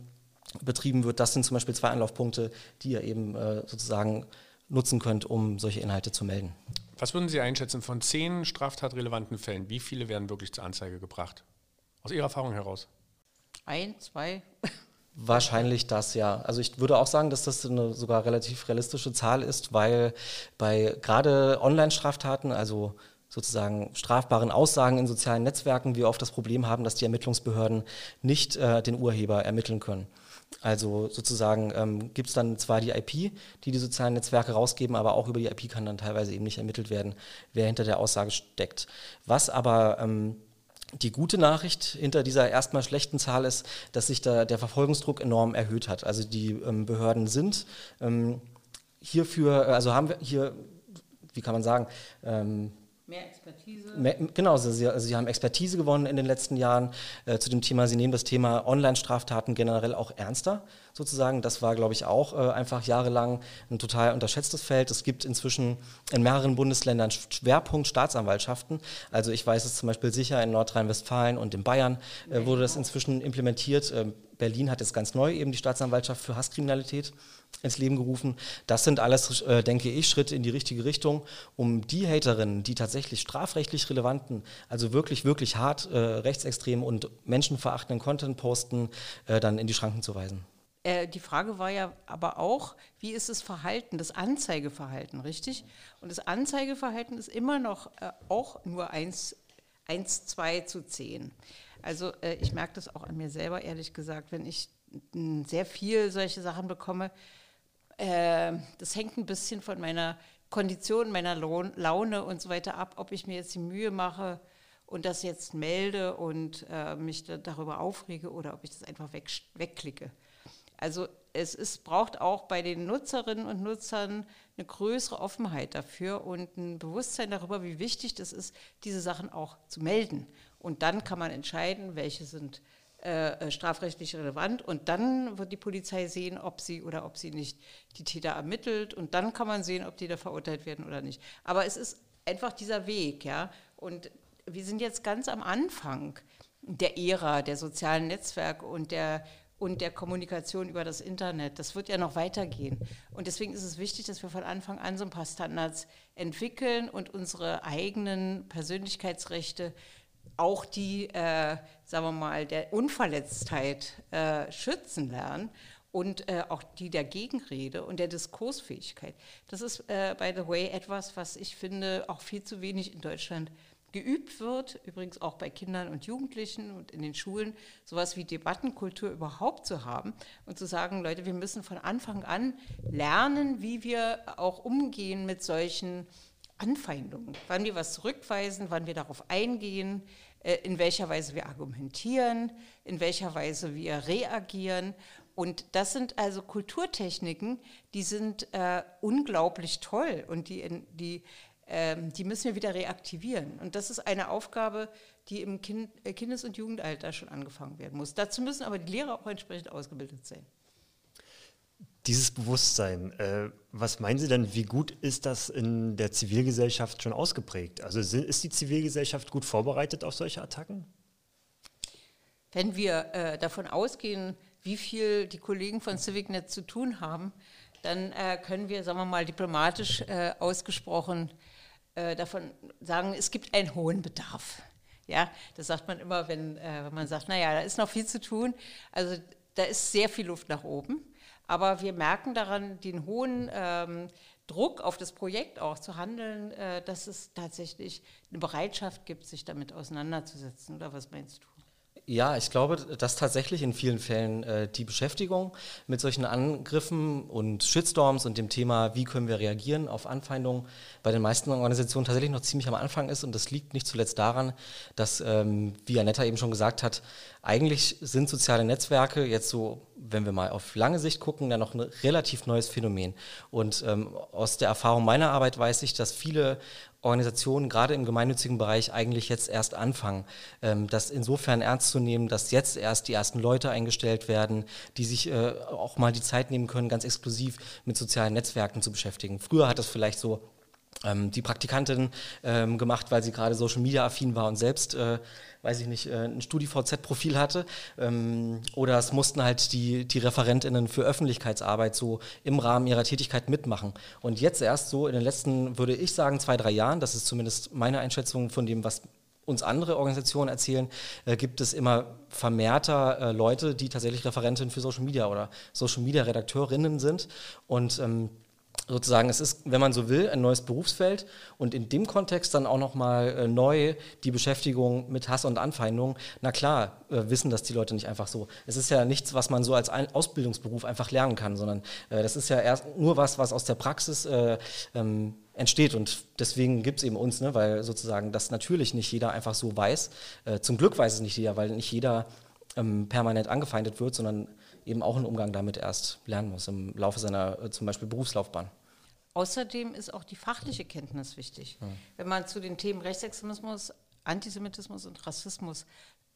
betrieben wird. Das sind zum Beispiel zwei Anlaufpunkte, die ihr eben äh, sozusagen nutzen könnt, um solche Inhalte zu melden. Was würden Sie einschätzen von zehn straftatrelevanten Fällen? Wie viele werden wirklich zur Anzeige gebracht? Aus Ihrer Erfahrung heraus? Ein, zwei. Wahrscheinlich das, ja. Also ich würde auch sagen, dass das eine sogar relativ realistische Zahl ist, weil bei gerade Online-Straftaten, also sozusagen strafbaren Aussagen in sozialen Netzwerken, wir oft das Problem haben, dass die Ermittlungsbehörden nicht äh, den Urheber ermitteln können. Also sozusagen ähm, gibt es dann zwar die IP, die die sozialen Netzwerke rausgeben, aber auch über die IP kann dann teilweise eben nicht ermittelt werden, wer hinter der Aussage steckt. Was aber ähm, Die gute Nachricht hinter dieser erstmal schlechten Zahl ist, dass sich da der Verfolgungsdruck enorm erhöht hat. Also die ähm, Behörden sind ähm, hierfür, also haben wir hier, wie kann man sagen, ähm, Mehr Expertise. Mehr, genau, also sie, also sie, haben Expertise gewonnen in den letzten Jahren äh, zu dem Thema. Sie nehmen das Thema Online-Straftaten generell auch ernster, sozusagen. Das war, glaube ich, auch äh, einfach jahrelang ein total unterschätztes Feld. Es gibt inzwischen in mehreren Bundesländern Schwerpunkt Staatsanwaltschaften. Also ich weiß es zum Beispiel sicher, in Nordrhein-Westfalen und in Bayern äh, wurde das inzwischen implementiert. Ähm, Berlin hat jetzt ganz neu eben die Staatsanwaltschaft für Hasskriminalität ins Leben gerufen. Das sind alles, äh, denke ich, Schritte in die richtige Richtung, um die Haterinnen, die tatsächlich strafrechtlich relevanten, also wirklich, wirklich hart äh, rechtsextremen und menschenverachtenden Content posten, äh, dann in die Schranken zu weisen. Äh, die Frage war ja aber auch, wie ist das Verhalten, das Anzeigeverhalten, richtig? Und das Anzeigeverhalten ist immer noch äh, auch nur 1, 1, 2 zu 10. Also äh, ich merke das auch an mir selber, ehrlich gesagt, wenn ich sehr viel solche Sachen bekomme, äh, das hängt ein bisschen von meiner Kondition, meiner Laune und so weiter ab, ob ich mir jetzt die Mühe mache und das jetzt melde und äh, mich da, darüber aufrege oder ob ich das einfach weg, wegklicke. Also es ist, braucht auch bei den Nutzerinnen und Nutzern eine größere Offenheit dafür und ein Bewusstsein darüber, wie wichtig das ist, diese Sachen auch zu melden. Und dann kann man entscheiden, welche sind äh, strafrechtlich relevant. Und dann wird die Polizei sehen, ob sie oder ob sie nicht die Täter ermittelt. Und dann kann man sehen, ob die da verurteilt werden oder nicht. Aber es ist einfach dieser Weg, ja. Und wir sind jetzt ganz am Anfang der Ära der sozialen Netzwerke und der und der Kommunikation über das Internet. Das wird ja noch weitergehen. Und deswegen ist es wichtig, dass wir von Anfang an so ein paar Standards entwickeln und unsere eigenen Persönlichkeitsrechte auch die, äh, sagen wir mal, der Unverletztheit äh, schützen lernen und äh, auch die der Gegenrede und der Diskursfähigkeit. Das ist, äh, by the way, etwas, was ich finde, auch viel zu wenig in Deutschland geübt wird, übrigens auch bei Kindern und Jugendlichen und in den Schulen, sowas wie Debattenkultur überhaupt zu haben und zu sagen, Leute, wir müssen von Anfang an lernen, wie wir auch umgehen mit solchen Anfeindungen, wann wir was zurückweisen, wann wir darauf eingehen, äh, in welcher Weise wir argumentieren, in welcher Weise wir reagieren. Und das sind also Kulturtechniken, die sind äh, unglaublich toll und die, die, äh, die müssen wir wieder reaktivieren. Und das ist eine Aufgabe, die im kind, äh, Kindes- und Jugendalter schon angefangen werden muss. Dazu müssen aber die Lehrer auch entsprechend ausgebildet sein. Dieses Bewusstsein, äh, was meinen Sie denn, wie gut ist das in der Zivilgesellschaft schon ausgeprägt? Also ist die Zivilgesellschaft gut vorbereitet auf solche Attacken? Wenn wir äh, davon ausgehen, wie viel die Kollegen von CivicNet zu tun haben, dann äh, können wir, sagen wir mal, diplomatisch äh, ausgesprochen äh, davon sagen, es gibt einen hohen Bedarf. Ja, das sagt man immer, wenn, äh, wenn man sagt, naja, da ist noch viel zu tun. Also da ist sehr viel Luft nach oben. Aber wir merken daran den hohen ähm, Druck auf das Projekt auch zu handeln, äh, dass es tatsächlich eine Bereitschaft gibt, sich damit auseinanderzusetzen. Oder was meinst du? Ja, ich glaube, dass tatsächlich in vielen Fällen äh, die Beschäftigung mit solchen Angriffen und Shitstorms und dem Thema, wie können wir reagieren auf Anfeindungen, bei den meisten Organisationen tatsächlich noch ziemlich am Anfang ist. Und das liegt nicht zuletzt daran, dass, ähm, wie Anetta eben schon gesagt hat, eigentlich sind soziale Netzwerke jetzt so, wenn wir mal auf lange Sicht gucken, ja noch ein relativ neues Phänomen. Und ähm, aus der Erfahrung meiner Arbeit weiß ich, dass viele Organisationen gerade im gemeinnützigen Bereich eigentlich jetzt erst anfangen, ähm, das insofern ernst zu nehmen, dass jetzt erst die ersten Leute eingestellt werden, die sich äh, auch mal die Zeit nehmen können, ganz exklusiv mit sozialen Netzwerken zu beschäftigen. Früher hat das vielleicht so ähm, die Praktikantin ähm, gemacht, weil sie gerade Social Media affin war und selbst, äh, weiß ich nicht, äh, ein StudiVZ-Profil hatte. Ähm, oder es mussten halt die, die ReferentInnen für Öffentlichkeitsarbeit so im Rahmen ihrer Tätigkeit mitmachen. Und jetzt erst so in den letzten, würde ich sagen, zwei, drei Jahren, das ist zumindest meine Einschätzung von dem, was uns andere Organisationen erzählen, äh, gibt es immer vermehrter äh, Leute, die tatsächlich Referentinnen für Social Media oder Social Media Redakteurinnen sind. Und ähm, sozusagen, es ist, wenn man so will, ein neues Berufsfeld und in dem Kontext dann auch nochmal äh, neu die Beschäftigung mit Hass und Anfeindung. Na klar, äh, wissen das die Leute nicht einfach so. Es ist ja nichts, was man so als ein Ausbildungsberuf einfach lernen kann, sondern äh, das ist ja erst nur was, was aus der Praxis äh, ähm, entsteht. Und deswegen gibt es eben uns, ne, weil sozusagen das natürlich nicht jeder einfach so weiß. Äh, zum Glück weiß es nicht jeder, weil nicht jeder ähm, permanent angefeindet wird, sondern eben auch einen Umgang damit erst lernen muss im Laufe seiner äh, zum Beispiel Berufslaufbahn. Außerdem ist auch die fachliche Kenntnis wichtig. Ja. Wenn man zu den Themen Rechtsextremismus, Antisemitismus und Rassismus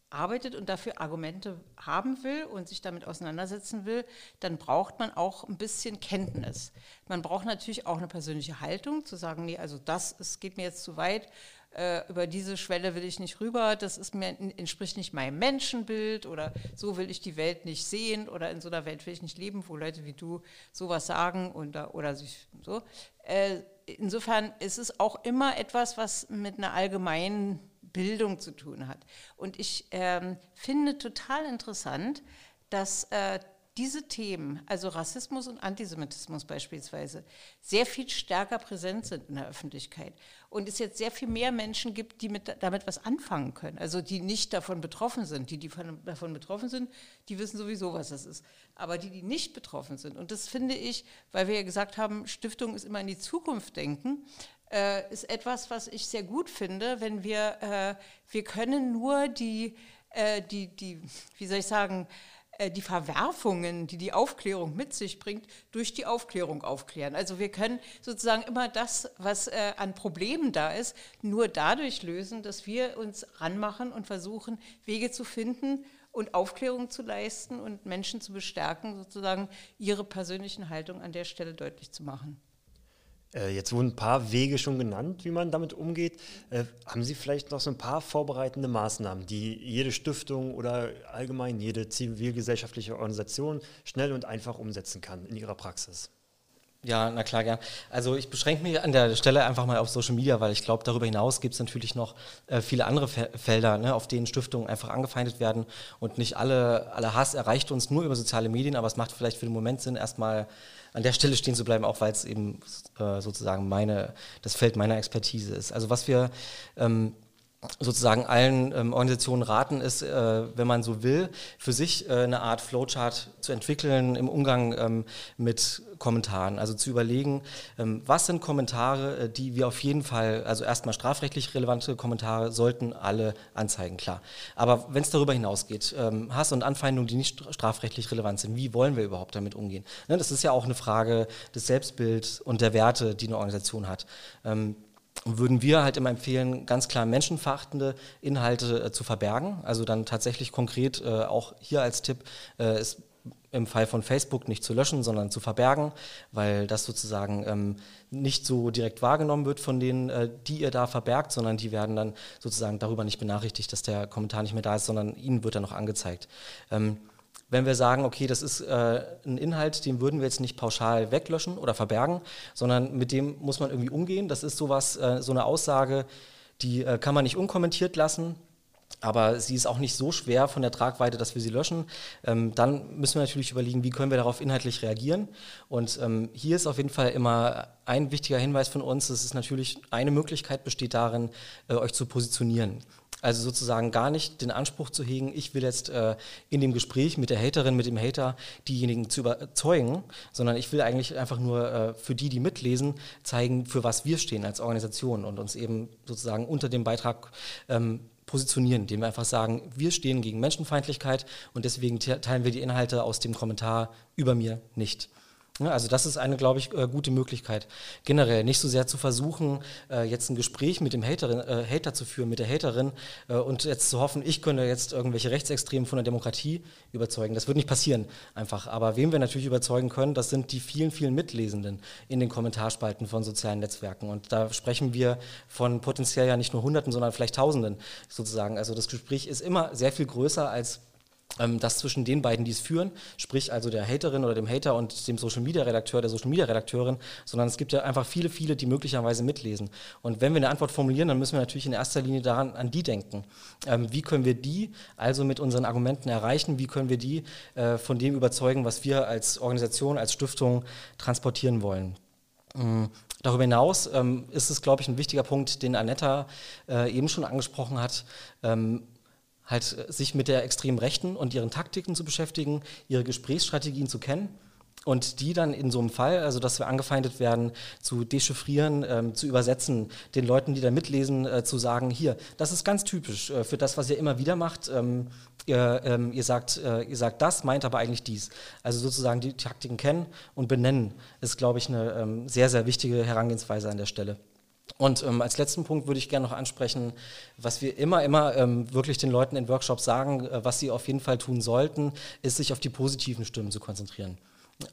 arbeitet und dafür Argumente haben will und sich damit auseinandersetzen will, dann braucht man auch ein bisschen Kenntnis. Man braucht natürlich auch eine persönliche Haltung, zu sagen, nee, also das es geht mir jetzt zu weit, äh, über diese Schwelle will ich nicht rüber, das ist mir, entspricht nicht meinem Menschenbild oder so will ich die Welt nicht sehen oder in so einer Welt will ich nicht leben, wo Leute wie du sowas sagen und, oder sich so. Äh, insofern ist es auch immer etwas, was mit einer allgemeinen Bildung zu tun hat. Und ich ähm, finde total interessant, dass äh, diese Themen, also Rassismus und Antisemitismus beispielsweise, sehr viel stärker präsent sind in der Öffentlichkeit. Und es jetzt sehr viel mehr Menschen gibt, die mit, damit was anfangen können. Also die nicht davon betroffen sind. Die, die von, davon betroffen sind, die wissen sowieso, was das ist. Aber die, die nicht betroffen sind, und das finde ich, weil wir ja gesagt haben, Stiftung ist immer in die Zukunft denken, äh, ist etwas, was ich sehr gut finde, wenn wir, äh, wir können nur die, äh, die, die, wie soll ich sagen, die Verwerfungen, die die Aufklärung mit sich bringt, durch die Aufklärung aufklären. Also wir können sozusagen immer das, was äh, an Problemen da ist, nur dadurch lösen, dass wir uns ranmachen und versuchen, Wege zu finden und Aufklärung zu leisten und Menschen zu bestärken, sozusagen ihre persönlichen Haltung an der Stelle deutlich zu machen. Äh, jetzt wurden ein paar Wege schon genannt, wie man damit umgeht. Äh, haben Sie vielleicht noch so ein paar vorbereitende Maßnahmen, die jede Stiftung oder allgemein jede zivilgesellschaftliche Organisation schnell und einfach umsetzen kann in ihrer Praxis? Ja, na klar, gern. Also ich beschränke mich an der Stelle einfach mal auf Social Media, weil ich glaube, darüber hinaus gibt es natürlich noch äh, viele andere Fe Felder, ne, auf denen Stiftungen einfach angefeindet werden. Und nicht alle, alle Hass erreicht uns nur über soziale Medien, aber es macht vielleicht für den Moment Sinn, erstmal an der Stelle stehen zu bleiben, auch weil es eben äh, sozusagen meine, das Feld meiner Expertise ist. Also was wir ähm, sozusagen allen ähm, Organisationen raten, ist, äh, wenn man so will, für sich äh, eine Art Flowchart zu entwickeln im Umgang ähm, mit Kommentaren. Also zu überlegen, ähm, was sind Kommentare, äh, die wir auf jeden Fall, also erstmal strafrechtlich relevante Kommentare, sollten alle anzeigen, klar. Aber wenn es darüber hinausgeht, ähm, Hass und Anfeindungen, die nicht strafrechtlich relevant sind, wie wollen wir überhaupt damit umgehen? Ne, das ist ja auch eine Frage des Selbstbilds und der Werte, die eine Organisation hat. Würden wir halt immer empfehlen, ganz klar menschenverachtende Inhalte äh, zu verbergen. Also dann tatsächlich konkret äh, auch hier als Tipp äh, ist im Fall von Facebook nicht zu löschen, sondern zu verbergen, weil das sozusagen ähm, nicht so direkt wahrgenommen wird von denen, äh, die ihr da verbergt, sondern die werden dann sozusagen darüber nicht benachrichtigt, dass der Kommentar nicht mehr da ist, sondern ihnen wird er noch angezeigt. Ähm, wenn wir sagen, okay, das ist äh, ein Inhalt, den würden wir jetzt nicht pauschal weglöschen oder verbergen, sondern mit dem muss man irgendwie umgehen. Das ist sowas, äh, so eine Aussage, die äh, kann man nicht unkommentiert lassen. Aber sie ist auch nicht so schwer von der Tragweite, dass wir sie löschen. Ähm, dann müssen wir natürlich überlegen, wie können wir darauf inhaltlich reagieren. Und ähm, hier ist auf jeden Fall immer ein wichtiger Hinweis von uns. Es ist natürlich eine Möglichkeit besteht darin, äh, euch zu positionieren. Also sozusagen gar nicht den Anspruch zu hegen, ich will jetzt äh, in dem Gespräch mit der Haterin, mit dem Hater diejenigen zu überzeugen, sondern ich will eigentlich einfach nur äh, für die, die mitlesen, zeigen, für was wir stehen als Organisation und uns eben sozusagen unter dem Beitrag ähm, positionieren, indem wir einfach sagen, wir stehen gegen Menschenfeindlichkeit und deswegen teilen wir die Inhalte aus dem Kommentar über mir nicht. Also das ist eine, glaube ich, äh, gute Möglichkeit. Generell nicht so sehr zu versuchen, äh, jetzt ein Gespräch mit dem Haterin, äh, Hater zu führen, mit der Haterin und jetzt zu hoffen, ich könnte jetzt irgendwelche Rechtsextremen von der Demokratie überzeugen. Das wird nicht passieren einfach. Aber wem wir natürlich überzeugen können, das sind die vielen, vielen Mitlesenden in den Kommentarspalten von sozialen Netzwerken. Und da sprechen wir von potenziell ja nicht nur Hunderten, sondern vielleicht Tausenden sozusagen. Also das Gespräch ist immer sehr viel größer als ähm, das zwischen den beiden, die es führen, sprich also der Haterin oder dem Hater und dem Social Media Redakteur, der Social Media Redakteurin, sondern es gibt ja einfach viele, viele, die möglicherweise mitlesen. Und wenn wir eine Antwort formulieren, dann müssen wir natürlich in erster Linie daran an die denken. Ähm, wie können wir die also mit unseren Argumenten erreichen? Wie können wir die äh, von dem überzeugen, was wir als Organisation, als Stiftung transportieren wollen? Mhm. Darüber hinaus ähm, ist es, glaube ich, ein wichtiger Punkt, den Anetta äh, eben schon angesprochen hat. Ähm, halt sich mit der extremen Rechten und ihren Taktiken zu beschäftigen, ihre Gesprächsstrategien zu kennen und die dann in so einem Fall, also dass wir angefeindet werden, zu dechiffrieren, ähm, zu übersetzen, den Leuten, die da mitlesen, äh, zu sagen, hier, das ist ganz typisch äh, für das, was ihr immer wieder macht. Ähm, ihr, ähm, ihr, sagt, äh, ihr sagt das, meint aber eigentlich dies. Also sozusagen die Taktiken kennen und benennen ist, glaube ich, eine ähm, sehr, sehr wichtige Herangehensweise an der Stelle. Und ähm, als letzten Punkt würde ich gerne noch ansprechen, was wir immer, immer ähm, wirklich den Leuten in Workshops sagen, äh, was sie auf jeden Fall tun sollten, ist sich auf die positiven Stimmen zu konzentrieren.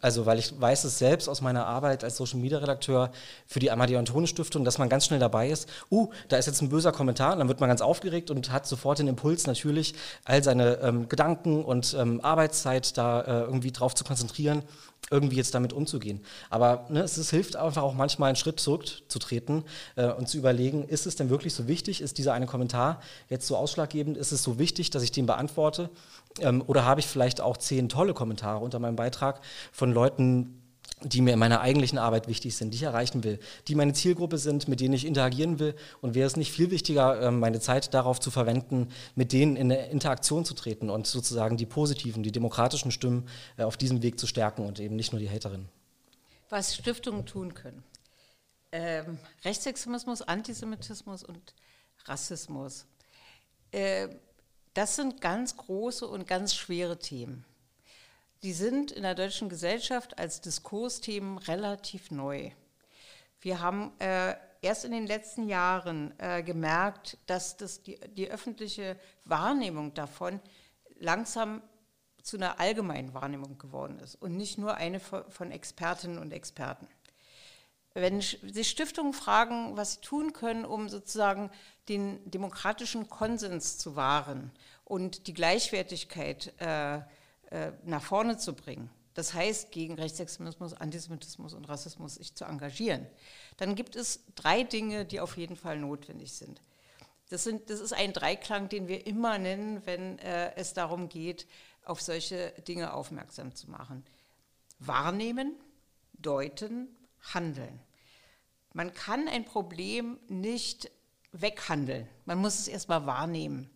Also, weil ich weiß es selbst aus meiner Arbeit als Social Media Redakteur für die Amadeo Antoni Stiftung, dass man ganz schnell dabei ist. Uh, da ist jetzt ein böser Kommentar und dann wird man ganz aufgeregt und hat sofort den Impuls, natürlich all seine ähm, Gedanken und ähm, Arbeitszeit da äh, irgendwie drauf zu konzentrieren irgendwie jetzt damit umzugehen. Aber ne, es, es, hilft einfach auch manchmal einen Schritt zurückzutreten äh, und zu überlegen, ist es denn wirklich so wichtig? Ist dieser eine Kommentar jetzt so ausschlaggebend? Ist es so wichtig, dass ich den beantworte? Ähm, oder habe ich vielleicht auch zehn tolle Kommentare unter meinem Beitrag von Leuten, die mir in meiner eigentlichen Arbeit wichtig sind, die ich erreichen will, die meine Zielgruppe sind, mit denen ich interagieren will. Und wäre es nicht viel wichtiger, ähm, meine Zeit darauf zu verwenden, mit denen in eine Interaktion zu treten und sozusagen die positiven, die demokratischen Stimmen äh, auf diesem Weg zu stärken und eben nicht nur die Haterinnen. Was Stiftungen tun können. Ähm, Rechtsextremismus, Antisemitismus und Rassismus. Äh, das sind ganz große und ganz schwere Themen die sind in der deutschen Gesellschaft als Diskursthemen relativ neu. Wir haben äh, erst in den letzten Jahren äh, gemerkt, dass das die, die, öffentliche Wahrnehmung davon langsam zu einer allgemeinen Wahrnehmung geworden ist und nicht nur eine von Expertinnen und Experten. Wenn sich Stiftungen fragen, was sie tun können, um sozusagen den demokratischen Konsens zu wahren und die Gleichwertigkeit äh, äh, nach vorne zu bringen. Das heißt, gegen Rechtsextremismus, Antisemitismus und Rassismus sich zu engagieren. Dann gibt es drei Dinge, die auf jeden Fall notwendig sind. Das, sind, das ist ein Dreiklang, den wir immer nennen, wenn äh, es darum geht, auf solche Dinge aufmerksam zu machen. Wahrnehmen, deuten, handeln. Man kann ein Problem nicht weghandeln. Man muss es erstmal wahrnehmen.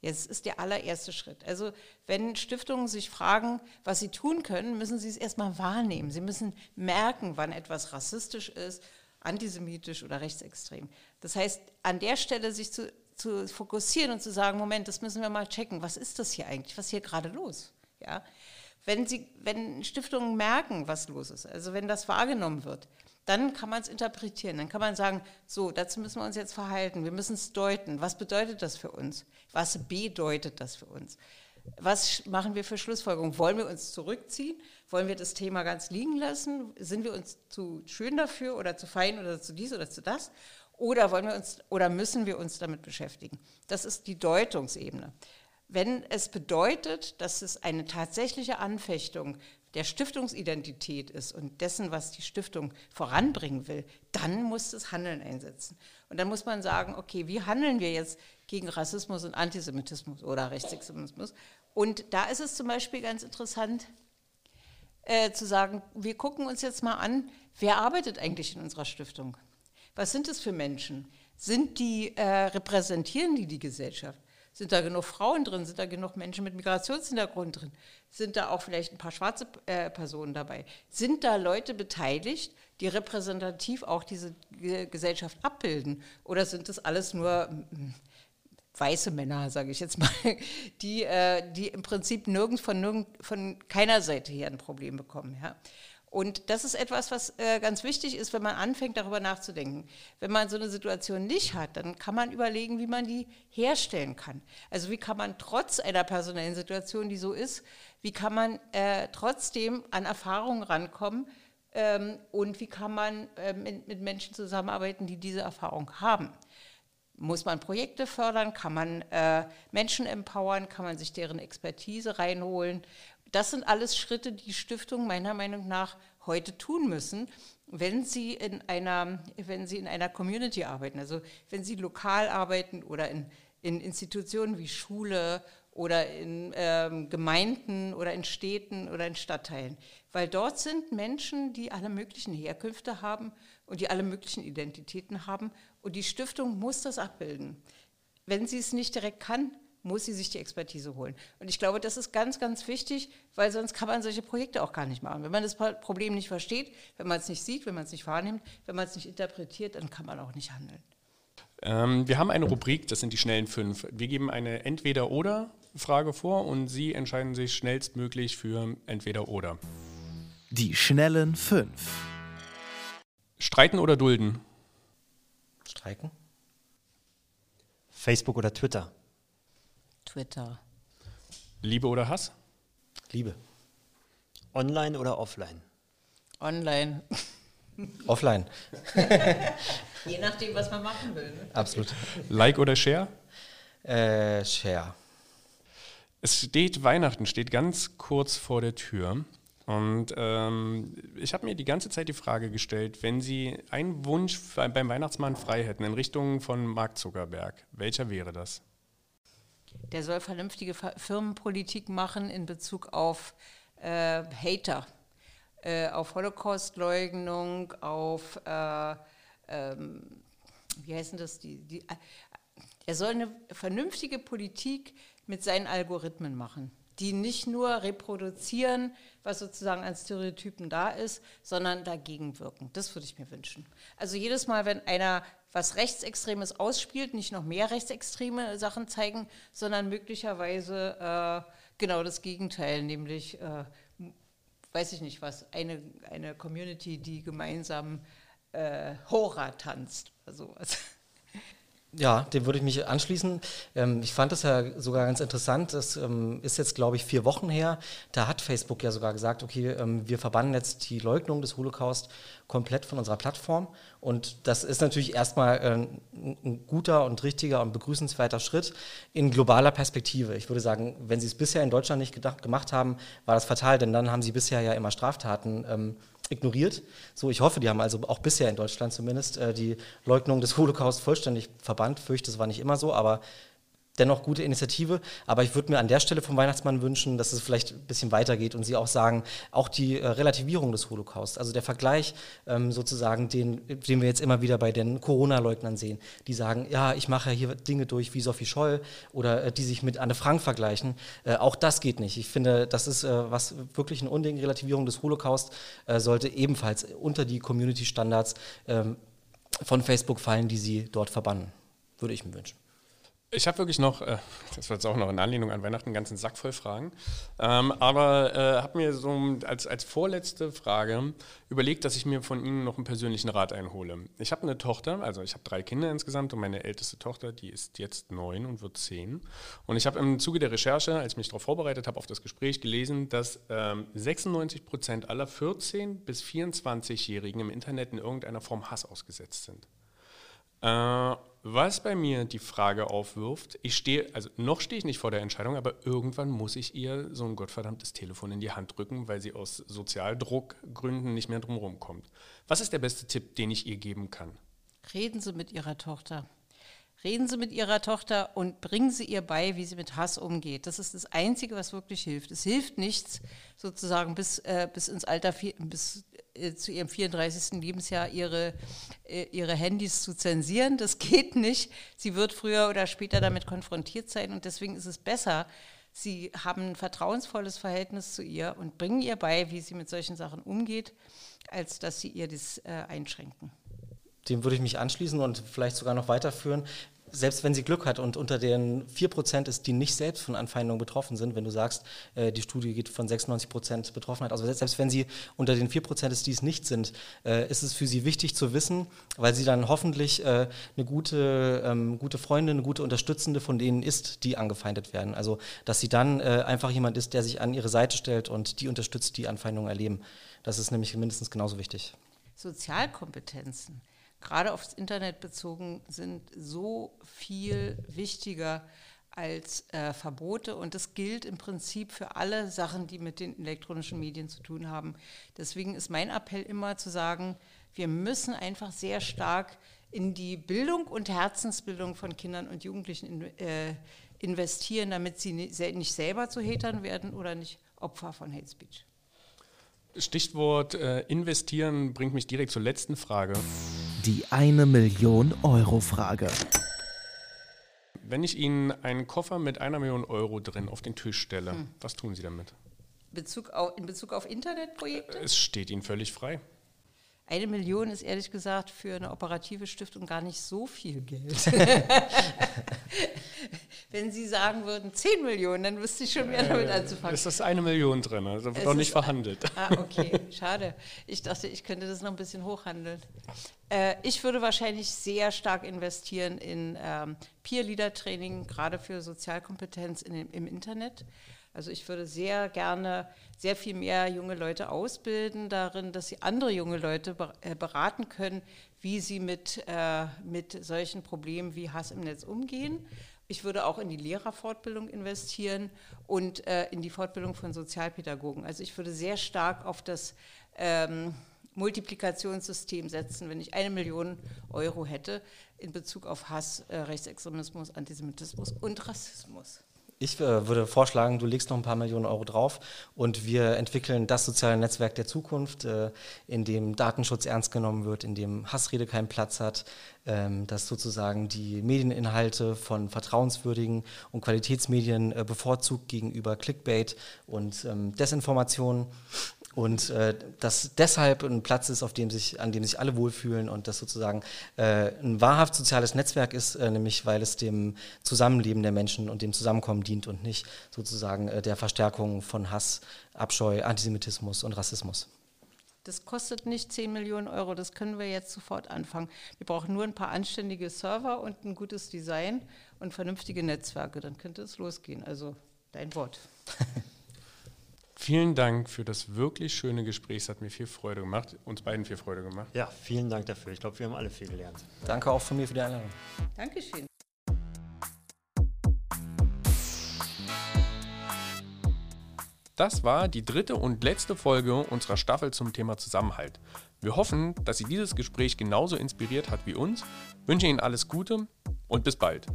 Jetzt ist der allererste Schritt. Also wenn Stiftungen sich fragen, was sie tun können, müssen sie es erstmal wahrnehmen. Sie müssen merken, wann etwas rassistisch ist, antisemitisch oder rechtsextrem. Das heißt, an der Stelle sich zu, zu fokussieren und zu sagen, Moment, das müssen wir mal checken. Was ist das hier eigentlich? Was ist hier gerade los? Ja? Wenn, sie, wenn Stiftungen merken, was los ist, also wenn das wahrgenommen wird, dann kann man es interpretieren. Dann kann man sagen, so, dazu müssen wir uns jetzt verhalten. Wir müssen es deuten. Was bedeutet das für uns? Was bedeutet das für uns? Was machen wir für Schlussfolgerungen? Wollen wir uns zurückziehen? Wollen wir das Thema ganz liegen lassen? Sind wir uns zu schön dafür oder zu fein oder zu dies oder zu das? Oder wollen wir uns oder müssen wir uns damit beschäftigen? Das ist die Deutungsebene. Wenn es bedeutet, dass es eine tatsächliche Anfechtung der Stiftungsidentität ist und dessen, was die Stiftung voranbringen will, dann muss das Handeln einsetzen. Und dann muss man sagen, okay, wie handeln wir jetzt gegen Rassismus und Antisemitismus oder Rechtsextremismus? Und da ist es zum Beispiel ganz interessant äh, zu sagen, wir gucken uns jetzt mal an, wer arbeitet eigentlich in unserer Stiftung? Was sind es für Menschen? Sind die, äh, repräsentieren die die Gesellschaft? Sind da genug Frauen drin? Sind da genug Menschen mit Migrationshintergrund drin? Sind da auch vielleicht ein paar schwarze äh, Personen dabei? Sind da Leute beteiligt, die repräsentativ auch diese G Gesellschaft abbilden? Oder sind das alles nur hm, weiße Männer, sage ich jetzt mal, die, äh, die im Prinzip nirgends von, nirgend, von keiner Seite her ein Problem bekommen? Ja? Und das ist etwas, was äh, ganz wichtig ist, wenn man anfängt, darüber nachzudenken. Wenn man so eine Situation nicht hat, dann kann man überlegen, wie man die herstellen kann. Also wie kann man trotz einer personellen Situation, die so ist, wie kann man äh, trotzdem an Erfahrungen rankommen ähm, und wie kann man äh, mit, mit Menschen zusammenarbeiten, die diese Erfahrung haben. Muss man Projekte fördern? Kann man äh, Menschen empowern? Kann man sich deren Expertise reinholen? Das sind alles Schritte, die Stiftungen meiner Meinung nach heute tun müssen, wenn sie in einer, wenn sie in einer Community arbeiten, also wenn sie lokal arbeiten oder in, in Institutionen wie Schule oder in ähm, Gemeinden oder in Städten oder in Stadtteilen. Weil dort sind Menschen, die alle möglichen Herkünfte haben und die alle möglichen Identitäten haben. Und die Stiftung muss das abbilden. Wenn sie es nicht direkt kann, muss sie sich die Expertise holen. Und ich glaube, das ist ganz, ganz wichtig, weil sonst kann man solche Projekte auch gar nicht machen. Wenn man das Problem nicht versteht, wenn man es nicht sieht, wenn man es nicht wahrnimmt, wenn man es nicht interpretiert, dann kann man auch nicht handeln. Ähm, wir haben eine Rubrik, das sind die schnellen fünf. Wir geben eine Entweder-Oder-Frage vor und Sie entscheiden sich schnellstmöglich für Entweder-Oder. Die schnellen fünf. Streiten oder dulden? Streiken? Facebook oder Twitter? Twitter. Liebe oder Hass? Liebe. Online oder offline? Online. Offline. Je nachdem, was man machen will. Ne? Absolut. Like oder Share? Äh, Share. Es steht Weihnachten, steht ganz kurz vor der Tür. Und ähm, ich habe mir die ganze Zeit die Frage gestellt, wenn Sie einen Wunsch beim Weihnachtsmann frei hätten in Richtung von Mark Zuckerberg, welcher wäre das? Der soll vernünftige Firmenpolitik machen in Bezug auf äh, Hater, äh, auf Holocaustleugnung, auf, äh, ähm, wie heißen das, die, die, äh, er soll eine vernünftige Politik mit seinen Algorithmen machen die nicht nur reproduzieren, was sozusagen an Stereotypen da ist, sondern dagegen wirken. Das würde ich mir wünschen. Also jedes Mal, wenn einer was Rechtsextremes ausspielt, nicht noch mehr rechtsextreme Sachen zeigen, sondern möglicherweise äh, genau das Gegenteil, nämlich, äh, weiß ich nicht was, eine, eine Community, die gemeinsam äh, Hora tanzt oder sowas. Ja, dem würde ich mich anschließen. Ähm, ich fand das ja sogar ganz interessant. Das ähm, ist jetzt, glaube ich, vier Wochen her. Da hat Facebook ja sogar gesagt, okay, ähm, wir verbannen jetzt die Leugnung des Holocaust komplett von unserer Plattform. Und das ist natürlich erstmal äh, ein guter und richtiger und begrüßenswerter Schritt in globaler Perspektive. Ich würde sagen, wenn Sie es bisher in Deutschland nicht gedacht, gemacht haben, war das fatal, denn dann haben Sie bisher ja immer Straftaten ähm, ignoriert. So, ich hoffe, die haben also auch bisher in Deutschland zumindest äh, die Leugnung des Holocaust vollständig verbannt. Fürchte, das war nicht immer so, aber dennoch gute Initiative. Aber ich würde mir an der Stelle vom Weihnachtsmann wünschen, dass es vielleicht ein bisschen weitergeht und Sie auch sagen, auch die äh, Relativierung des Holocaust, also der Vergleich ähm, sozusagen, den, den wir jetzt immer wieder bei den Corona-Leugnern sehen, die sagen, ja, ich mache hier Dinge durch wie Sophie Scholl oder äh, die sich mit Anne Frank vergleichen. Äh, auch das geht nicht. Ich finde, das ist äh, was wirklich ein Unding. Relativierung des Holocaust äh, sollte ebenfalls unter die Community-Standards ähm, von Facebook fallen, die Sie dort verbannen. Würde ich mir wünschen. Ich habe wirklich noch, äh, das wird jetzt auch noch in Anlehnung an Weihnachten, einen ganzen Sack voll Fragen. Ähm, aber äh, habe mir so als, als vorletzte Frage überlegt, dass ich mir von Ihnen noch einen persönlichen Rat einhole. Ich habe eine Tochter, also ich habe drei Kinder insgesamt und meine älteste Tochter, die ist jetzt neun und wird zehn. Und ich habe im Zuge der Recherche, als ich mich darauf vorbereitet habe, auf das Gespräch gelesen, dass ähm, 96 Prozent aller 14- bis 24-Jährigen im Internet in irgendeiner Form Hass ausgesetzt sind. Äh, was bei mir die Frage aufwirft, ich stehe, also noch stehe ich nicht vor der Entscheidung, aber irgendwann muss ich ihr so ein gottverdammtes Telefon in die Hand drücken, weil sie aus Sozialdruckgründen nicht mehr drumherum kommt. Was ist der beste Tipp, den ich ihr geben kann? Reden Sie mit Ihrer Tochter. Reden Sie mit Ihrer Tochter und bringen Sie ihr bei, wie sie mit Hass umgeht. Das ist das Einzige, was wirklich hilft. Es hilft nichts, sozusagen bis, äh, bis ins Alter, bis äh, zu ihrem 34. Lebensjahr ihre, äh, ihre Handys zu zensieren. Das geht nicht. Sie wird früher oder später damit konfrontiert sein und deswegen ist es besser, Sie haben ein vertrauensvolles Verhältnis zu ihr und bringen ihr bei, wie sie mit solchen Sachen umgeht, als dass sie ihr das äh, einschränken. Dem würde ich mich anschließen und vielleicht sogar noch weiterführen selbst wenn sie Glück hat und unter den 4% ist, die nicht selbst von Anfeindungen betroffen sind, wenn du sagst, äh, die Studie geht von 96% Betroffenheit, also selbst wenn sie unter den 4% ist, die es nicht sind, äh, ist es für sie wichtig zu wissen, weil sie dann hoffentlich äh, eine gute, ähm, gute Freundin, eine gute Unterstützende von denen ist, die angefeindet werden. Also dass sie dann äh, einfach jemand ist, der sich an ihre Seite stellt und die unterstützt, die Anfeindungen erleben. Das ist nämlich mindestens genauso wichtig. Sozialkompetenzen gerade aufs Internet bezogen sind so viel wichtiger als äh, Verbote. Und das gilt im Prinzip für alle Sachen, die mit den elektronischen Medien zu tun haben. Deswegen ist mein Appell immer zu sagen, wir müssen einfach sehr stark in die Bildung und Herzensbildung von Kindern und Jugendlichen in, äh, investieren, damit sie nicht selber zu Hatern werden oder nicht Opfer von Hate Speech. Stichwort äh, investieren bringt mich direkt zur letzten Frage. Die eine Million Euro Frage. Wenn ich Ihnen einen Koffer mit einer Million Euro drin auf den Tisch stelle, Hm. was tun Sie damit? Bezug auf, in Bezug auf Internetprojekte? Es steht Ihnen völlig frei. Eine Million ist ehrlich gesagt für eine operative Stiftung gar nicht so viel Geld. Wenn Sie sagen würden 10 Millionen, dann wüsste ich schon mehr damit anzufangen. Es ist eine Million drin, also wird Es doch nicht verhandelt. Ah, okay, schade. Ich dachte, ich könnte das noch ein bisschen hochhandeln. Äh, ich würde wahrscheinlich sehr stark investieren in ähm, Peer-Leader-Training, gerade für Sozialkompetenz in, im Internet. Also ich würde sehr gerne sehr viel mehr junge Leute ausbilden darin, dass sie andere junge Leute äh, beraten können, wie sie mit, äh, mit solchen Problemen wie Hass im Netz umgehen. Ich würde auch in die Lehrerfortbildung investieren und äh, in die Fortbildung von Sozialpädagogen. Also ich würde sehr stark auf das ähm, Multiplikationssystem setzen, wenn ich eine Million Euro hätte in Bezug auf Hass, äh, Rechtsextremismus, Antisemitismus und Rassismus. Ich äh, würde vorschlagen, du legst noch ein paar Millionen Euro drauf und wir entwickeln das soziale Netzwerk der Zukunft, äh, in dem Datenschutz ernst genommen wird, in dem Hassrede keinen Platz hat, ähm, dass sozusagen die Medieninhalte von vertrauenswürdigen und Qualitätsmedien äh, bevorzugt gegenüber Clickbait und ähm, Desinformation und äh, dass deshalb ein Platz ist, auf dem sich, an dem sich alle wohlfühlen und das sozusagen äh, ein wahrhaft soziales Netzwerk ist, äh, nämlich weil es dem Zusammenleben der Menschen und dem Zusammenkommen dient und nicht sozusagen äh, der Verstärkung von Hass, Abscheu, Antisemitismus und Rassismus. Das kostet nicht 10 Millionen Euro, das können wir jetzt sofort anfangen. Wir brauchen nur ein paar anständige Server und ein gutes Design und vernünftige Netzwerke, dann könnte es losgehen. Also dein Wort. Vielen Dank für das wirklich schöne Gespräch. Es hat mir viel Freude gemacht, uns beiden viel Freude gemacht. Ja, vielen Dank dafür. Ich glaube, wir haben alle viel gelernt. Danke auch von mir für die Einladung. Dankeschön. Das war die dritte und letzte Folge unserer Staffel zum Thema Zusammenhalt. Wir hoffen, dass Sie dieses Gespräch genauso inspiriert hat wie uns, wünschen Ihnen alles Gute und bis bald.